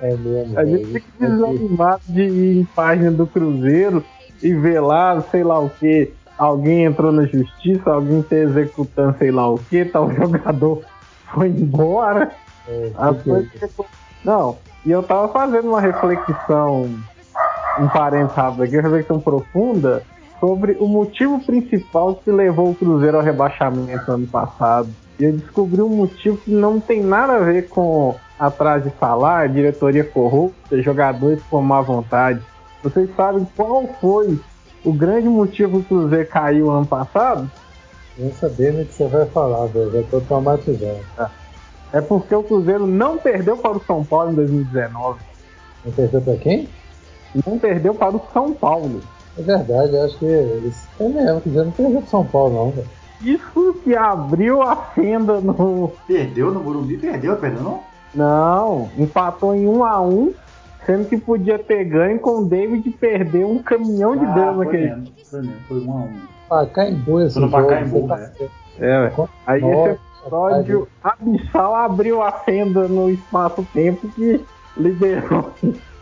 É mesmo. A gente fica desanimado de ir em página do Cruzeiro e ver lá, sei lá o que, alguém entrou na justiça, alguém tá executando sei lá o que, tal jogador foi embora. É, Não, e eu tava fazendo uma reflexão, um parênteses rápido aqui, uma reflexão profunda sobre o motivo principal que levou o Cruzeiro ao rebaixamento ano passado. E eu descobri um motivo que não tem nada a ver com atrás de falar, diretoria corrupta, jogadores com má vontade. Vocês sabem qual foi o grande motivo que o Cruzeiro caiu ano passado? Nem sabendo o que você vai falar, velho. Já tô traumatizado. É porque o Cruzeiro não perdeu para o São Paulo em 2019. Não perdeu pra quem? Não perdeu para o São Paulo. É verdade, eu acho que eles. É mesmo, o Cruzeiro não perdeu pro São Paulo, não, velho. Isso que abriu a fenda no. Perdeu no Morumbi? Perdeu, perdeu não? Não, empatou em 1 a 1 sendo que podia ter ganho com o David perder um caminhão de ah, gols foi naquele. mesmo, foi mesmo, foi 1 a 1 Pacaembu esse Foi no jogo. Pacaembu, tá né? É, ué. Aí Nossa, esse episódio abissal abriu a fenda no espaço-tempo que liberou.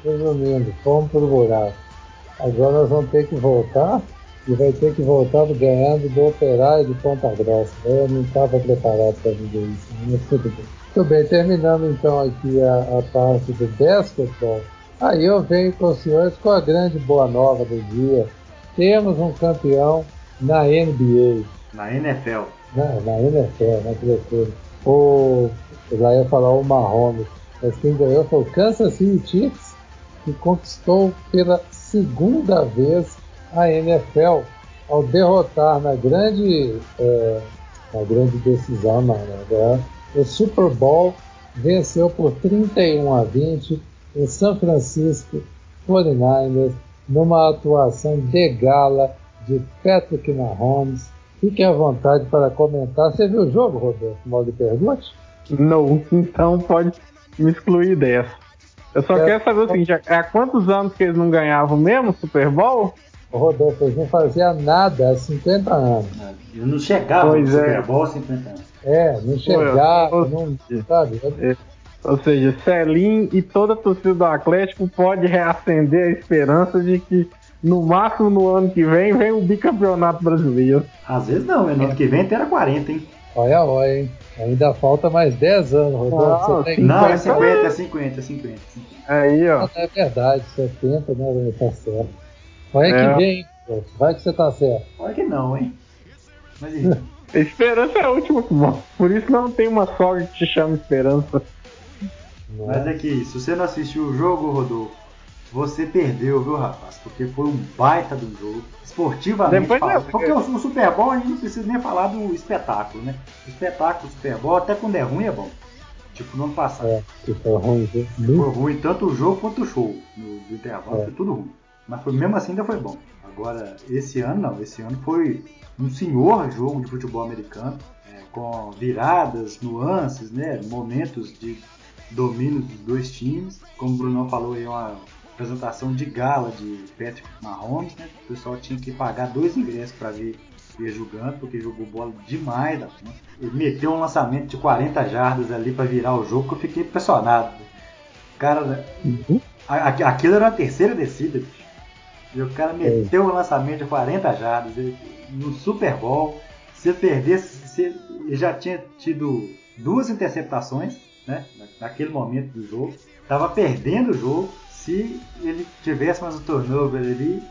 Resumindo, fomos pro buraco. Agora nós vamos ter que voltar e vai ter que voltar ganhando do Operário de Ponta Grossa. Eu não estava preparado para viver isso, mas tudo bem. Muito bem, terminando então aqui a, a parte do basquetebol. Aí eu venho com os senhores com a grande boa nova do dia. Temos um campeão na NBA. Na NFL. Na, na NFL, na criatura. O, eu já ia falar o Mahomes, mas quem ganhou foi o Kansas City Chiefs, que conquistou pela segunda vez a NFL ao derrotar na grande, é, na grande decisão, não, né? o Super Bowl venceu por 31 a 20 o San Francisco 49ers numa atuação de gala de Patrick Mahomes. Fique à vontade para comentar. Você viu o jogo, Roberto? Mal lhe pergunte. Não, então pode me excluir dessa. Eu só É. quero saber o seguinte: há quantos anos que eles não ganhavam mesmo Super Bowl? O Rodolfo, eles não fazia nada há 50 anos. Ele não chegava Pois no é. Super Bowl 50 anos. É, não chegava, eu- não, sabe? Ou seja, Celim e toda a torcida do Atlético pode reacender a esperança de que no máximo no ano que vem vem o bicampeonato brasileiro. Às vezes não, no ano que vem até era 40, hein? Olha, olha, hein? Ainda falta mais 10 anos, Rodolfo. Tem Não, é 50. 50, é 50, é 50. 50. Aí, ó. É verdade, 70, né? Tá certo. Olha É. que vem, vai que você tá certo. Olha que não, hein? Mas. A esperança é a última que morre. Por isso não tem uma sogra que te chama esperança. Mas é? aqui, se você não assistiu o jogo, Rodolfo, você perdeu, viu, rapaz? Porque foi um baita do jogo. Esportivamente Depois falando. eu- Porque o, o Super Bowl a gente não precisa nem falar do espetáculo, né? O espetáculo do Super Bowl, até quando é ruim, é bom. Tipo no ano passado. É, que foi ruim, viu? Foi ruim tanto o jogo quanto o show. No, do intervalo É. foi tudo ruim. Mas foi, mesmo assim ainda foi bom. Agora, esse ano não. Esse ano foi um senhor jogo de futebol americano. é, com viradas, nuances, né? Momentos de domínio dos dois times. Como o Bruno falou aí, uma apresentação de gala de Patrick Mahomes, né? O pessoal tinha que pagar dois ingressos para ver ele jogando, porque jogou bola demais da conta. Ele meteu um lançamento de 40 jardas ali para virar o jogo que eu fiquei impressionado. Cara, a- a- aquilo era a terceira descida, bicho. E o cara meteu um lançamento de 40 jardas no Super Bowl. Se perdesse, se ele já tinha tido duas interceptações, né? na- Naquele momento do jogo. Tava perdendo o jogo. Se ele tivesse mais um turnover ali,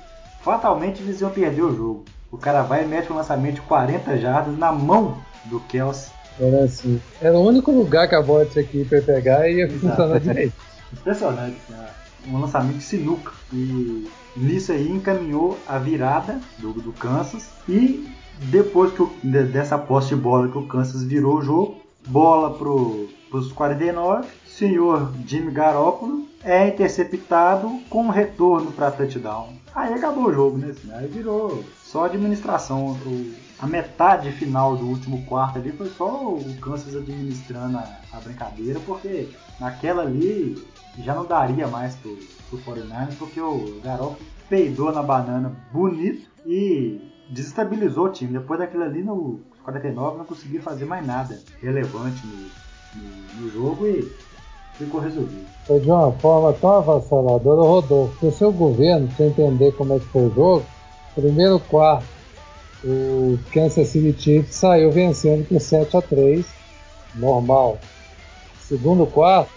fatalmente eles iam perder o jogo. O cara vai e mete um lançamento de 40 jardas na mão do Kelsey. Era assim. Era o único lugar que a bola tinha que ir pra pegar e ia funcionar direito. Impressionante, né? um lançamento de sinuca. E nisso aí encaminhou a virada do, do Kansas. E depois que o- de- dessa posse de bola que o Kansas virou o jogo, bola pro, pros 49, senhor Jimmy Garoppolo é interceptado com retorno para touchdown. Aí acabou o jogo, né? Aí virou só administração. A metade final do último quarto ali foi só o Kansas administrando a, a brincadeira, porque naquela ali já não daria mais pro, pro 49 porque o Garoppolo peidou na banana bonito e desestabilizou o time. Depois daquilo ali, no 49 não conseguiu fazer mais nada relevante no, no, jogo e ficou resolvido. Foi de uma forma tão avassaladora, Rodolfo, o seu governo, para entender como é que foi o jogo, primeiro quarto, o Kansas City Chiefs saiu vencendo por 7 a 3 normal. Segundo quarto,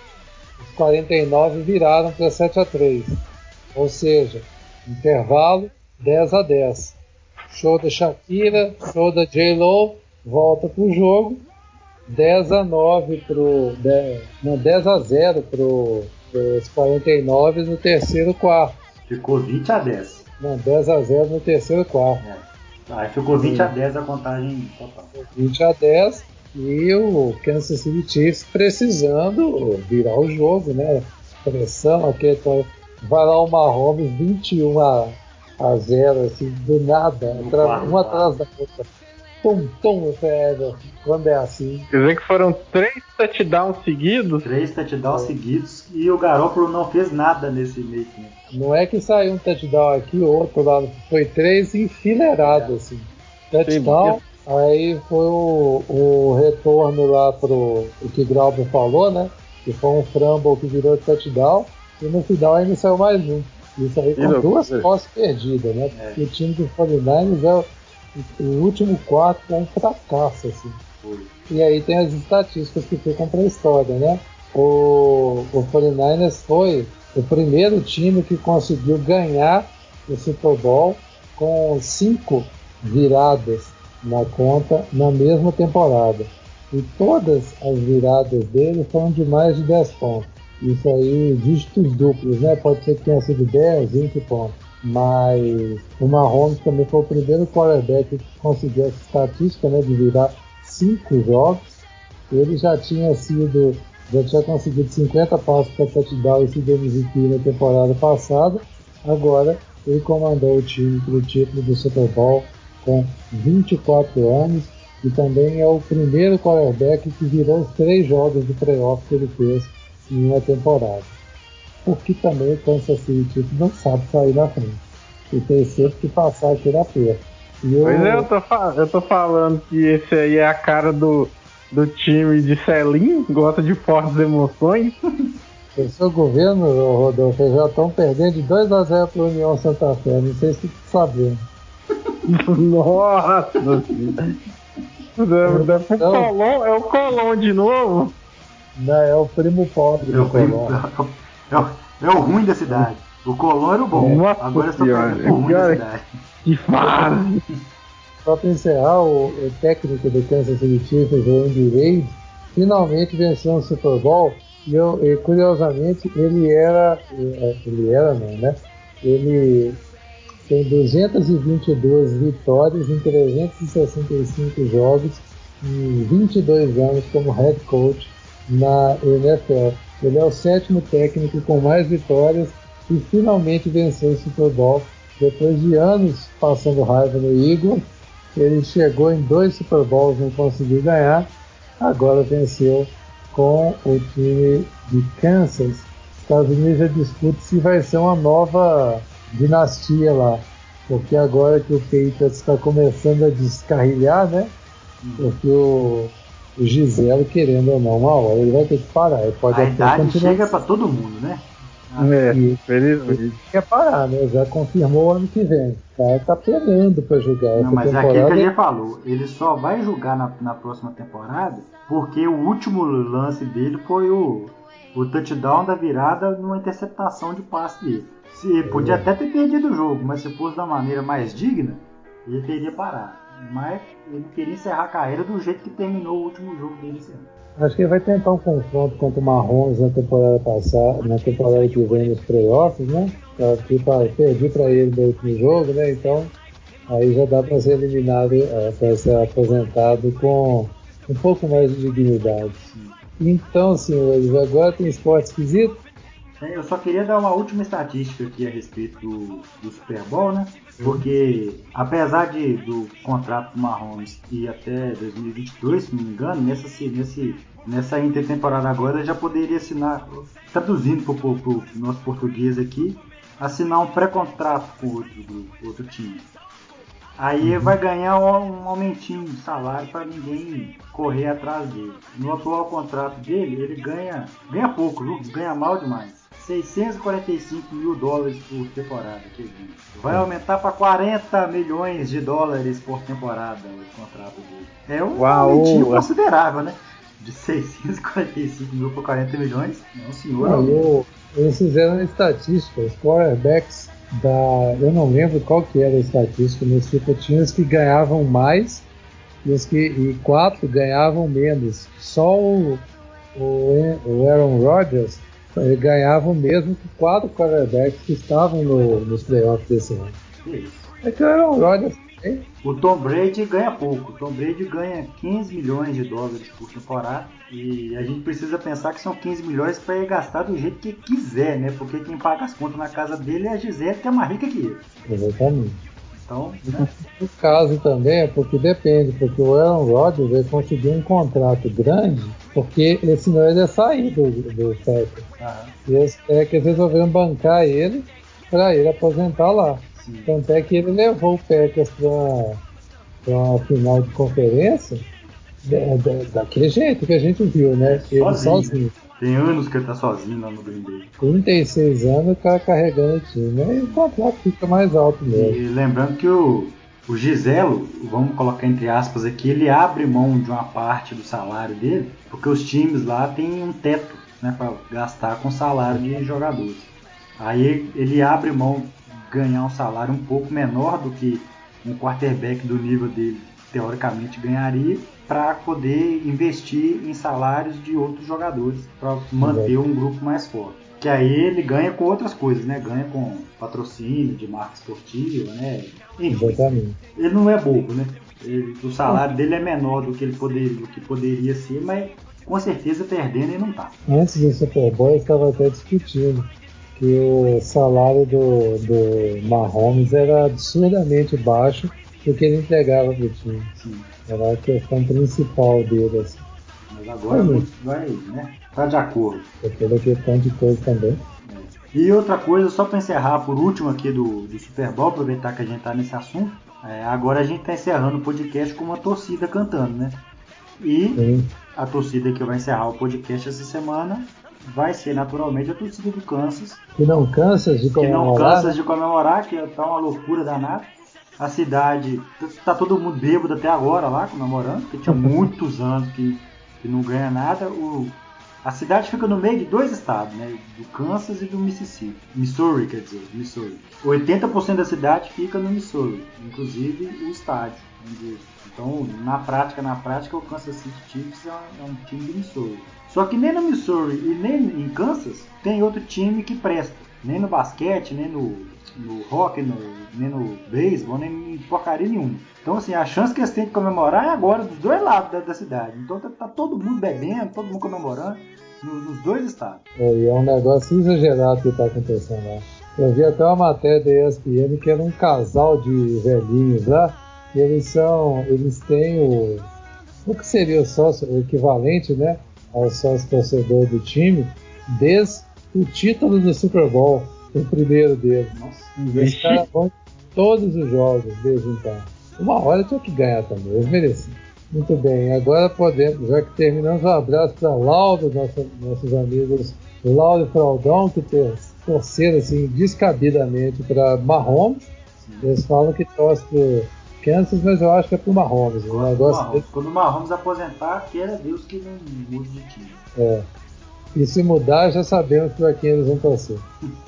os 49 viraram para 7 a 3 ou seja, intervalo 10 a 10 Show da Shakira, show da J-Lo, volta pro jogo. 10 a 9 pro. 10, não, 10 a 0 pro, os 49 no terceiro quarto. Ficou 20 a 10. Não, 10 a 0 no terceiro quarto. É. Aí ficou 20 Sim. a 10 a contagem total. 20 a 10 e o Kansas City Chiefs precisando virar o jogo, né? Pressão, aqui, vai lá o Mahomes 21 a a zero, assim, do nada, uma atrás da outra. Tum, tum, velho, quando é assim. Quer dizer que foram três touchdowns seguidos? Três touchdowns é. seguidos e o Garoppolo não fez nada nesse meio tempo. Não é que saiu um touchdown aqui, outro lá, foi três enfileirados, é. assim. Touchdown, Sim, aí foi o, o retorno lá pro o que Grauber falou, né? Que foi um fumble que virou touchdown, e no final ainda saiu mais um. Isso aí com duas posses perdidas, né? É. Porque o time do 49ers é o, último quarto é um fracasso, assim. E aí tem as estatísticas que ficam para a história, né? O, o 49ers foi o primeiro time que conseguiu ganhar o Super Bowl com cinco viradas na conta na mesma temporada. E todas as viradas dele foram de mais de 10 pontos. Isso aí, dígitos duplos, né? Pode ser que tenha sido 10, 20 pontos. Mas o Mahomes também foi o primeiro quarterback que conseguiu essa estatística, né? De virar 5 jogos. Ele já tinha sido, já tinha conseguido 50 passos para touchdown e sido MVP na temporada passada. Agora ele comandou o time para o título do Super Bowl com 24 anos e também é o primeiro quarterback que virou os três jogos de playoff que ele fez em uma temporada. Porque também o Kansas City não sabe sair na frente. E tem sempre que passar aqui na perto. Eu... Pois é, eu tô, eu tô falando que esse aí é a cara do, do time de Celim, gosta de fortes emoções. O seu governo, Rodolfo, já estão perdendo de 2 a 0 para União Santa Fé. Não sei se você sabendo. Nossa! Deve, deve então, Colom, é o Colom de novo? Não, é o primo pobre é o primo, é, o, é o ruim da cidade. O Colón era o bom. Nossa Agora estou pegando o ruim da cidade. Que fase! Só para encerrar, o, o, técnico do Kansas City Chiefs, o Andy Reid, finalmente venceu um Super Bowl e, eu, e, curiosamente ele era, é, ele era não, né? Ele tem 222 vitórias em 365 jogos e 22 anos como head coach na NFL. Ele é o sétimo técnico com mais vitórias e finalmente venceu o Super Bowl. Depois de anos passando raiva no Eagles, ele chegou em dois Super Bowls, não conseguiu ganhar. Agora venceu com o time de Kansas. Estados Unidos já discute se vai ser uma nova dinastia lá. Porque agora que o Patriots está começando a descarrilhar, né? Porque o, o Giselo, querendo ou não, uma hora ele vai ter que parar. Ele pode a idade chega para todo mundo, né? É, Ele quer parar, né? Já confirmou ano que vem. O cara tá penando para jogar. Não, mas temporada... é aquilo que a gente falou. Ele só vai jogar na, na próxima temporada porque o último lance dele foi o, o touchdown da virada numa interceptação de passe dele. Se, podia é. até ter perdido o jogo, mas se fosse da maneira mais digna, ele teria parado. Mas ele queria encerrar a carreira do jeito que terminou o último jogo dele esse ano. Acho que ele vai tentar um confronto contra o Marrons na temporada passada, na temporada que vem nos playoffs, né? Eu perdi para ele no último jogo, né? Então aí já dá para ser eliminado, é, para ser aposentado com um pouco mais de dignidade. Então, senhores, agora tem esporte esquisito? Eu só queria dar uma última estatística aqui a respeito do, do Super Bowl, né? Porque apesar de, do contrato do Mahomes ir até 2022, se não me engano, nessa, nesse, nessa intertemporada agora já poderia assinar, traduzindo para o nosso português aqui, assinar um pré-contrato com outro, outro time. Aí uhum. vai ganhar um aumentinho de salário para ninguém correr atrás dele. No atual contrato dele, ele ganha, ganha pouco, viu? ganha mal demais. 645 mil dólares por temporada. Que vai aumentar para 40 milhões de dólares por temporada o contrato dele. É um aumentinho considerável, né? De 645 mil para 40 milhões. Não, senhor. Não, eles fizeram estatística, os quarterbacks da. Eu não lembro qual que era a estatística, mas tipo, tinha os que ganhavam mais e os que. e quatro ganhavam menos. Só o, o, o Aaron Rodgers ele ganhava o mesmo que quatro quarterbacks que estavam no, nos playoffs desse ano. É que o Aaron Rodgers o Tom Brady ganha pouco. O Tom Brady ganha 15 milhões de dólares por temporada. E a gente precisa pensar que são 15 milhões para ele gastar do jeito que quiser, né? Porque quem paga as contas na casa dele é a Gisele, que é mais rica que ele. Exatamente. Então, né? No caso também é porque depende, porque o Aaron Rodgers vai conseguir um contrato grande, porque senão ele ia sair do, do Packers. E os Packers resolveram bancar ele para ele aposentar lá. Sim. Tanto é que ele levou o Packers para uma final de conferência daquele jeito que a gente viu, né? Ele sozinho. sozinho. Tem anos que ele tá sozinho lá no Green Bay. 36 anos o cara carregando o time. Aí o contrato fica mais alto mesmo. E lembrando que o, o Giselo, vamos colocar entre aspas aqui, ele abre mão de uma parte do salário dele, porque os times lá têm um teto né, para gastar com salário de jogadores. Aí ele abre mão ganhar um salário um pouco menor do que um quarterback do nível dele teoricamente ganharia para poder investir em salários de outros jogadores para manter um grupo mais forte. Que aí ele ganha com outras coisas, né? Ganha com patrocínio de marca esportiva, né? Enfim, Exatamente. Ele não é bobo, né? Ele, o salário dele é menor do que ele poderia, do que poderia ser, mas com certeza perdendo ele não tá. Antes do Super Bowl eu estava até discutindo que o salário do, do Mahomes era absurdamente baixo do que ele entregava para o time. Sim. Era a questão principal dele. Assim. Mas agora Mas, vai, né? Tá de acordo. Tem toda questão de coisa também. É. E outra coisa, só para encerrar por último aqui do, do Super Bowl, aproveitar que a gente tá nesse assunto. É, agora a gente tá encerrando o podcast com uma torcida cantando, né? E Sim. a torcida que vai encerrar o podcast essa semana vai ser naturalmente a torcida do Kansas. Que não cansa de comemorar. Que não cansa de comemorar, que tá uma loucura danada. A cidade, tá todo mundo bêbado até agora lá, comemorando, porque tinha muitos anos que, que não ganha nada. O, a cidade fica no meio de dois estados, né? Do Kansas e do Mississippi. Missouri, quer dizer, Missouri. 80% da cidade fica no Missouri, inclusive o estádio. Então, na prática, na prática, o Kansas City Chiefs é um, é um time do Missouri. Só que nem no Missouri e nem em Kansas tem outro time que presta. Nem no basquete, nem no, no hockey, no, nem no beisebol, nem em porcaria nenhuma. Então, assim, a chance que eles têm de comemorar é agora dos dois lados da, da cidade. Então, tá, tá, todo mundo bebendo, todo mundo comemorando no, nos dois estados. É, e é um negócio exagerado que está acontecendo lá. Eu vi até uma matéria da ESPN que era um casal de velhinhos lá. E eles são. Eles têm o. O que seria o sócio, o equivalente, né? ao sócio torcedor do time desde o título do Super Bowl, o primeiro dele. Nossa, Esse cara bom todos os jogos desde então. Uma hora tinha que ganhar também, eles mereciam. Muito bem, agora podemos, já que terminamos, um abraço para Laudo, nosso, nossos amigos Laudo e Fraudão, que torceram assim, descabidamente para Mahomes. Eles falam que torce para Kansas, mas eu acho que é pro Mahomes. O negócio Mahomes. Quando o Mahomes aposentar, queira Deus que não mude de time. É. E se mudar, já sabemos para quem eles vão torcer.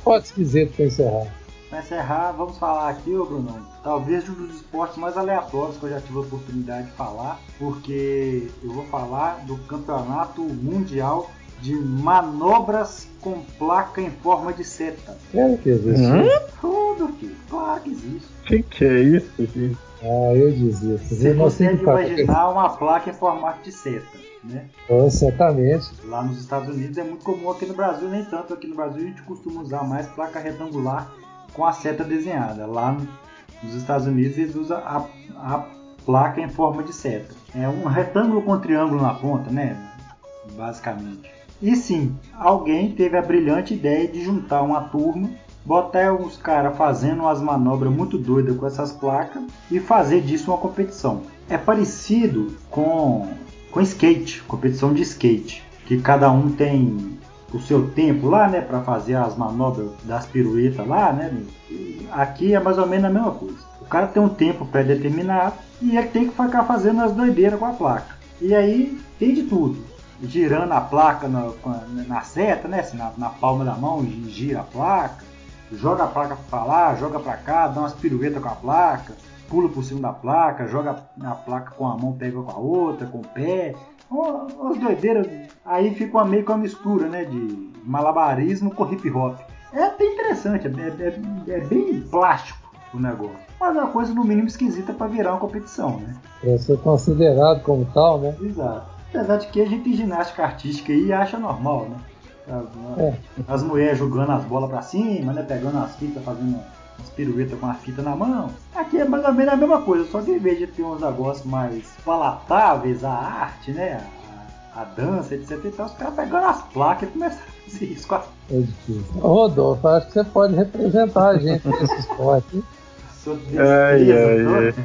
Pode esquisito para encerrar. Para encerrar, vamos falar aqui, ô Bruno, talvez um dos esportes mais aleatórios que eu já tive a oportunidade de falar, porque eu vou falar do campeonato mundial de manobras com placa em forma de seta. Claro que existe. Hum? Tudo, filho. Claro que existe. Que que é isso, gente? Ah, eu desisto. Você consegue imaginar uma placa em formato de seta, né? Oh, certamente. Lá nos Estados Unidos é muito comum, aqui no Brasil nem tanto. Aqui no Brasil a gente costuma usar mais placa retangular com a seta desenhada. Lá no- nos Estados Unidos eles usam a, a placa em forma de seta. É um retângulo com triângulo na ponta, né? Basicamente. E sim, alguém teve a brilhante ideia de juntar uma turma, botar uns caras fazendo umas manobras muito doidas com essas placas e fazer disso uma competição. É parecido com, com skate, competição de skate, que cada um tem o seu tempo lá, né, para fazer as manobras das piruetas lá, né? E Aqui é mais ou menos a mesma coisa. O cara tem um tempo pré-determinado e ele tem que ficar fazendo as doideiras com a placa. E aí tem de tudo. Girando a placa na, na seta, né? assim, na, na palma da mão, gira a placa, joga a placa pra lá, joga pra cá, dá umas piruetas com a placa, pula por cima da placa, joga a placa com a mão, pega com a outra, com o pé. Uma- Umas doideiras. Aí fica uma, meio que uma mistura, né? De malabarismo com hip hop. É até interessante, é, é- é bem plástico o negócio. Mas é uma coisa no mínimo esquisita pra virar uma competição, né? Pra ser considerado como tal, né? Exato. Apesar de que a gente tem ginástica artística aí e acha normal, né? As, É. as mulheres jogando as bolas pra cima, né? Pegando as fitas, fazendo umas piruetas com a fita na mão. Aqui é mais ou menos a mesma coisa, só que em vez de ter uns negócios mais palatáveis, a arte, né? A, a dança, etc. Então os caras pegando as placas e começaram a fazer isso com a difícil. Rodolfo, acho que você pode representar a gente nesse esporte. Ai, ai, toda.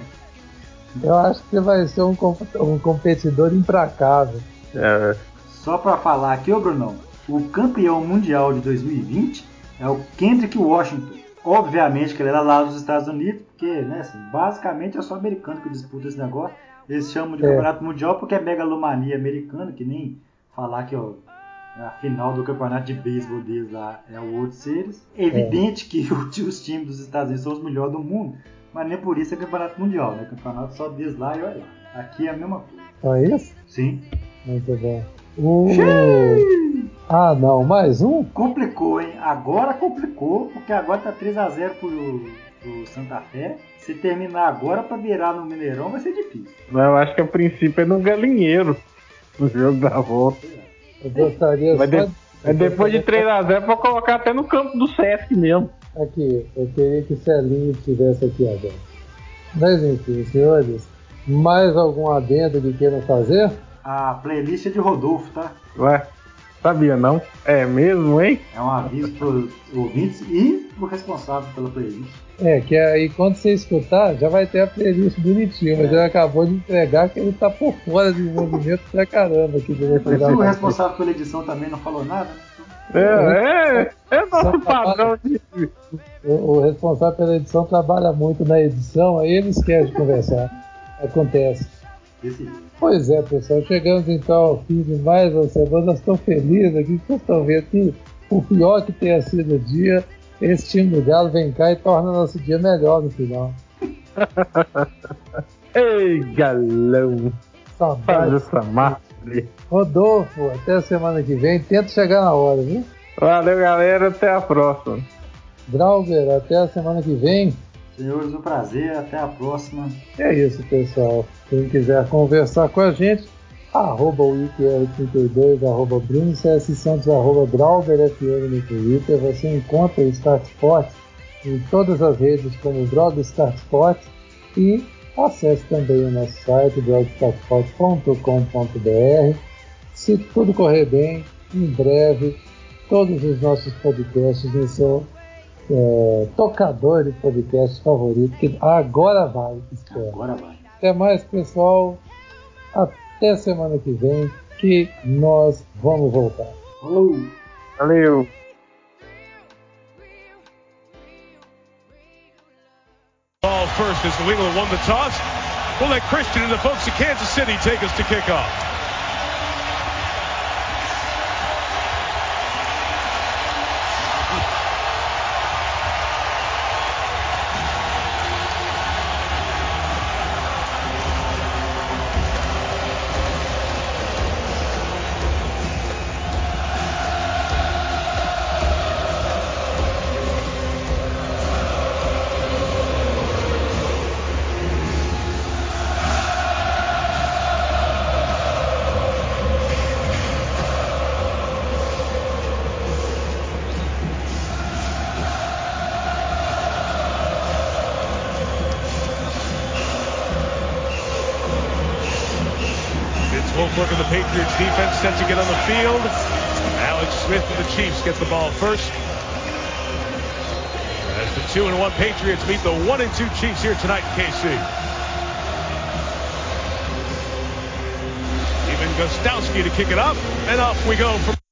Eu acho que você vai ser um, um competidor implacável. É, Só pra falar aqui, ô Brunão, o campeão mundial de 2020 é o Kendrick Washington. Obviamente que ele era lá dos Estados Unidos, porque, né, assim, basicamente é só americano que disputa esse negócio. Eles chamam de É. campeonato mundial porque é megalomania americana, que nem falar que ó, a final do campeonato de beisebol deles lá é o World Series. É evidente que o- os times dos Estados Unidos são os melhores do mundo, mas nem por isso é campeonato mundial, né? Campeonato só deles lá e olha lá. Aqui é a mesma coisa. É isso? Sim. Muito bom. O... Ah, não, mais um? Complicou, hein? Agora complicou, porque agora tá 3x0 pro, pro Santa Fé. Se terminar agora pra virar no Mineirão vai ser difícil. mas eu acho que a princípio é no galinheiro. No jogo da volta. Eu gostaria Mas, só de- mas depois de 3x0 pra colocar até no campo do Sesc mesmo. Aqui, eu queria que Celinho estivesse aqui agora. Mas enfim, senhores, mais algum adendo que queiram fazer? A playlist é de Rodolfo, tá? Ué, sabia não? É mesmo, hein? É um aviso pros ouvintes e pro responsável pela playlist. É, que aí quando você escutar, já vai ter a playlist bonitinha, mas ele acabou de entregar que ele tá por fora de movimento pra caramba aqui do Mas o responsável pela edição também não falou nada, né? É, é, é nosso Só padrão de. O, o responsável pela edição trabalha muito na edição, aí ele esquece de conversar. Acontece. Jeito. Pois é, pessoal, chegamos então ao fim de mais uma semana. Nós estamos felizes aqui, vocês estão vendo que o pior que tenha sido o dia, esse time do Galo vem cá e torna nosso dia melhor no final. Ei, galão, Saudade. essa. Rodolfo, até a semana que vem. Tenta chegar na hora, viu? Valeu, galera, até a próxima. Drauber, até a semana que vem. Senhores, um prazer. Até a próxima. É isso, pessoal. Quem quiser conversar com a gente, arroba wikr32, arroba Bruno CS Santos, arroba BrauberFM no Twitter. Você encontra o Start Sport em todas as redes como Blog Start Sport e acesse também o nosso site blogstartsport.com.br. Se tudo correr bem, em breve, todos os nossos podcasts no seu é, tocador de podcast favorito, que agora vai, espero. Agora vai. Até mais, pessoal. Até semana que vem, que nós vamos voltar. Falou! Valeu. Ball first as New England won the toss. We'll let Christian and the folks of Kansas City take us to kickoff. Patriots meet the one and two Chiefs here tonight in KC. Even Gostowski to kick it up, and off we go from.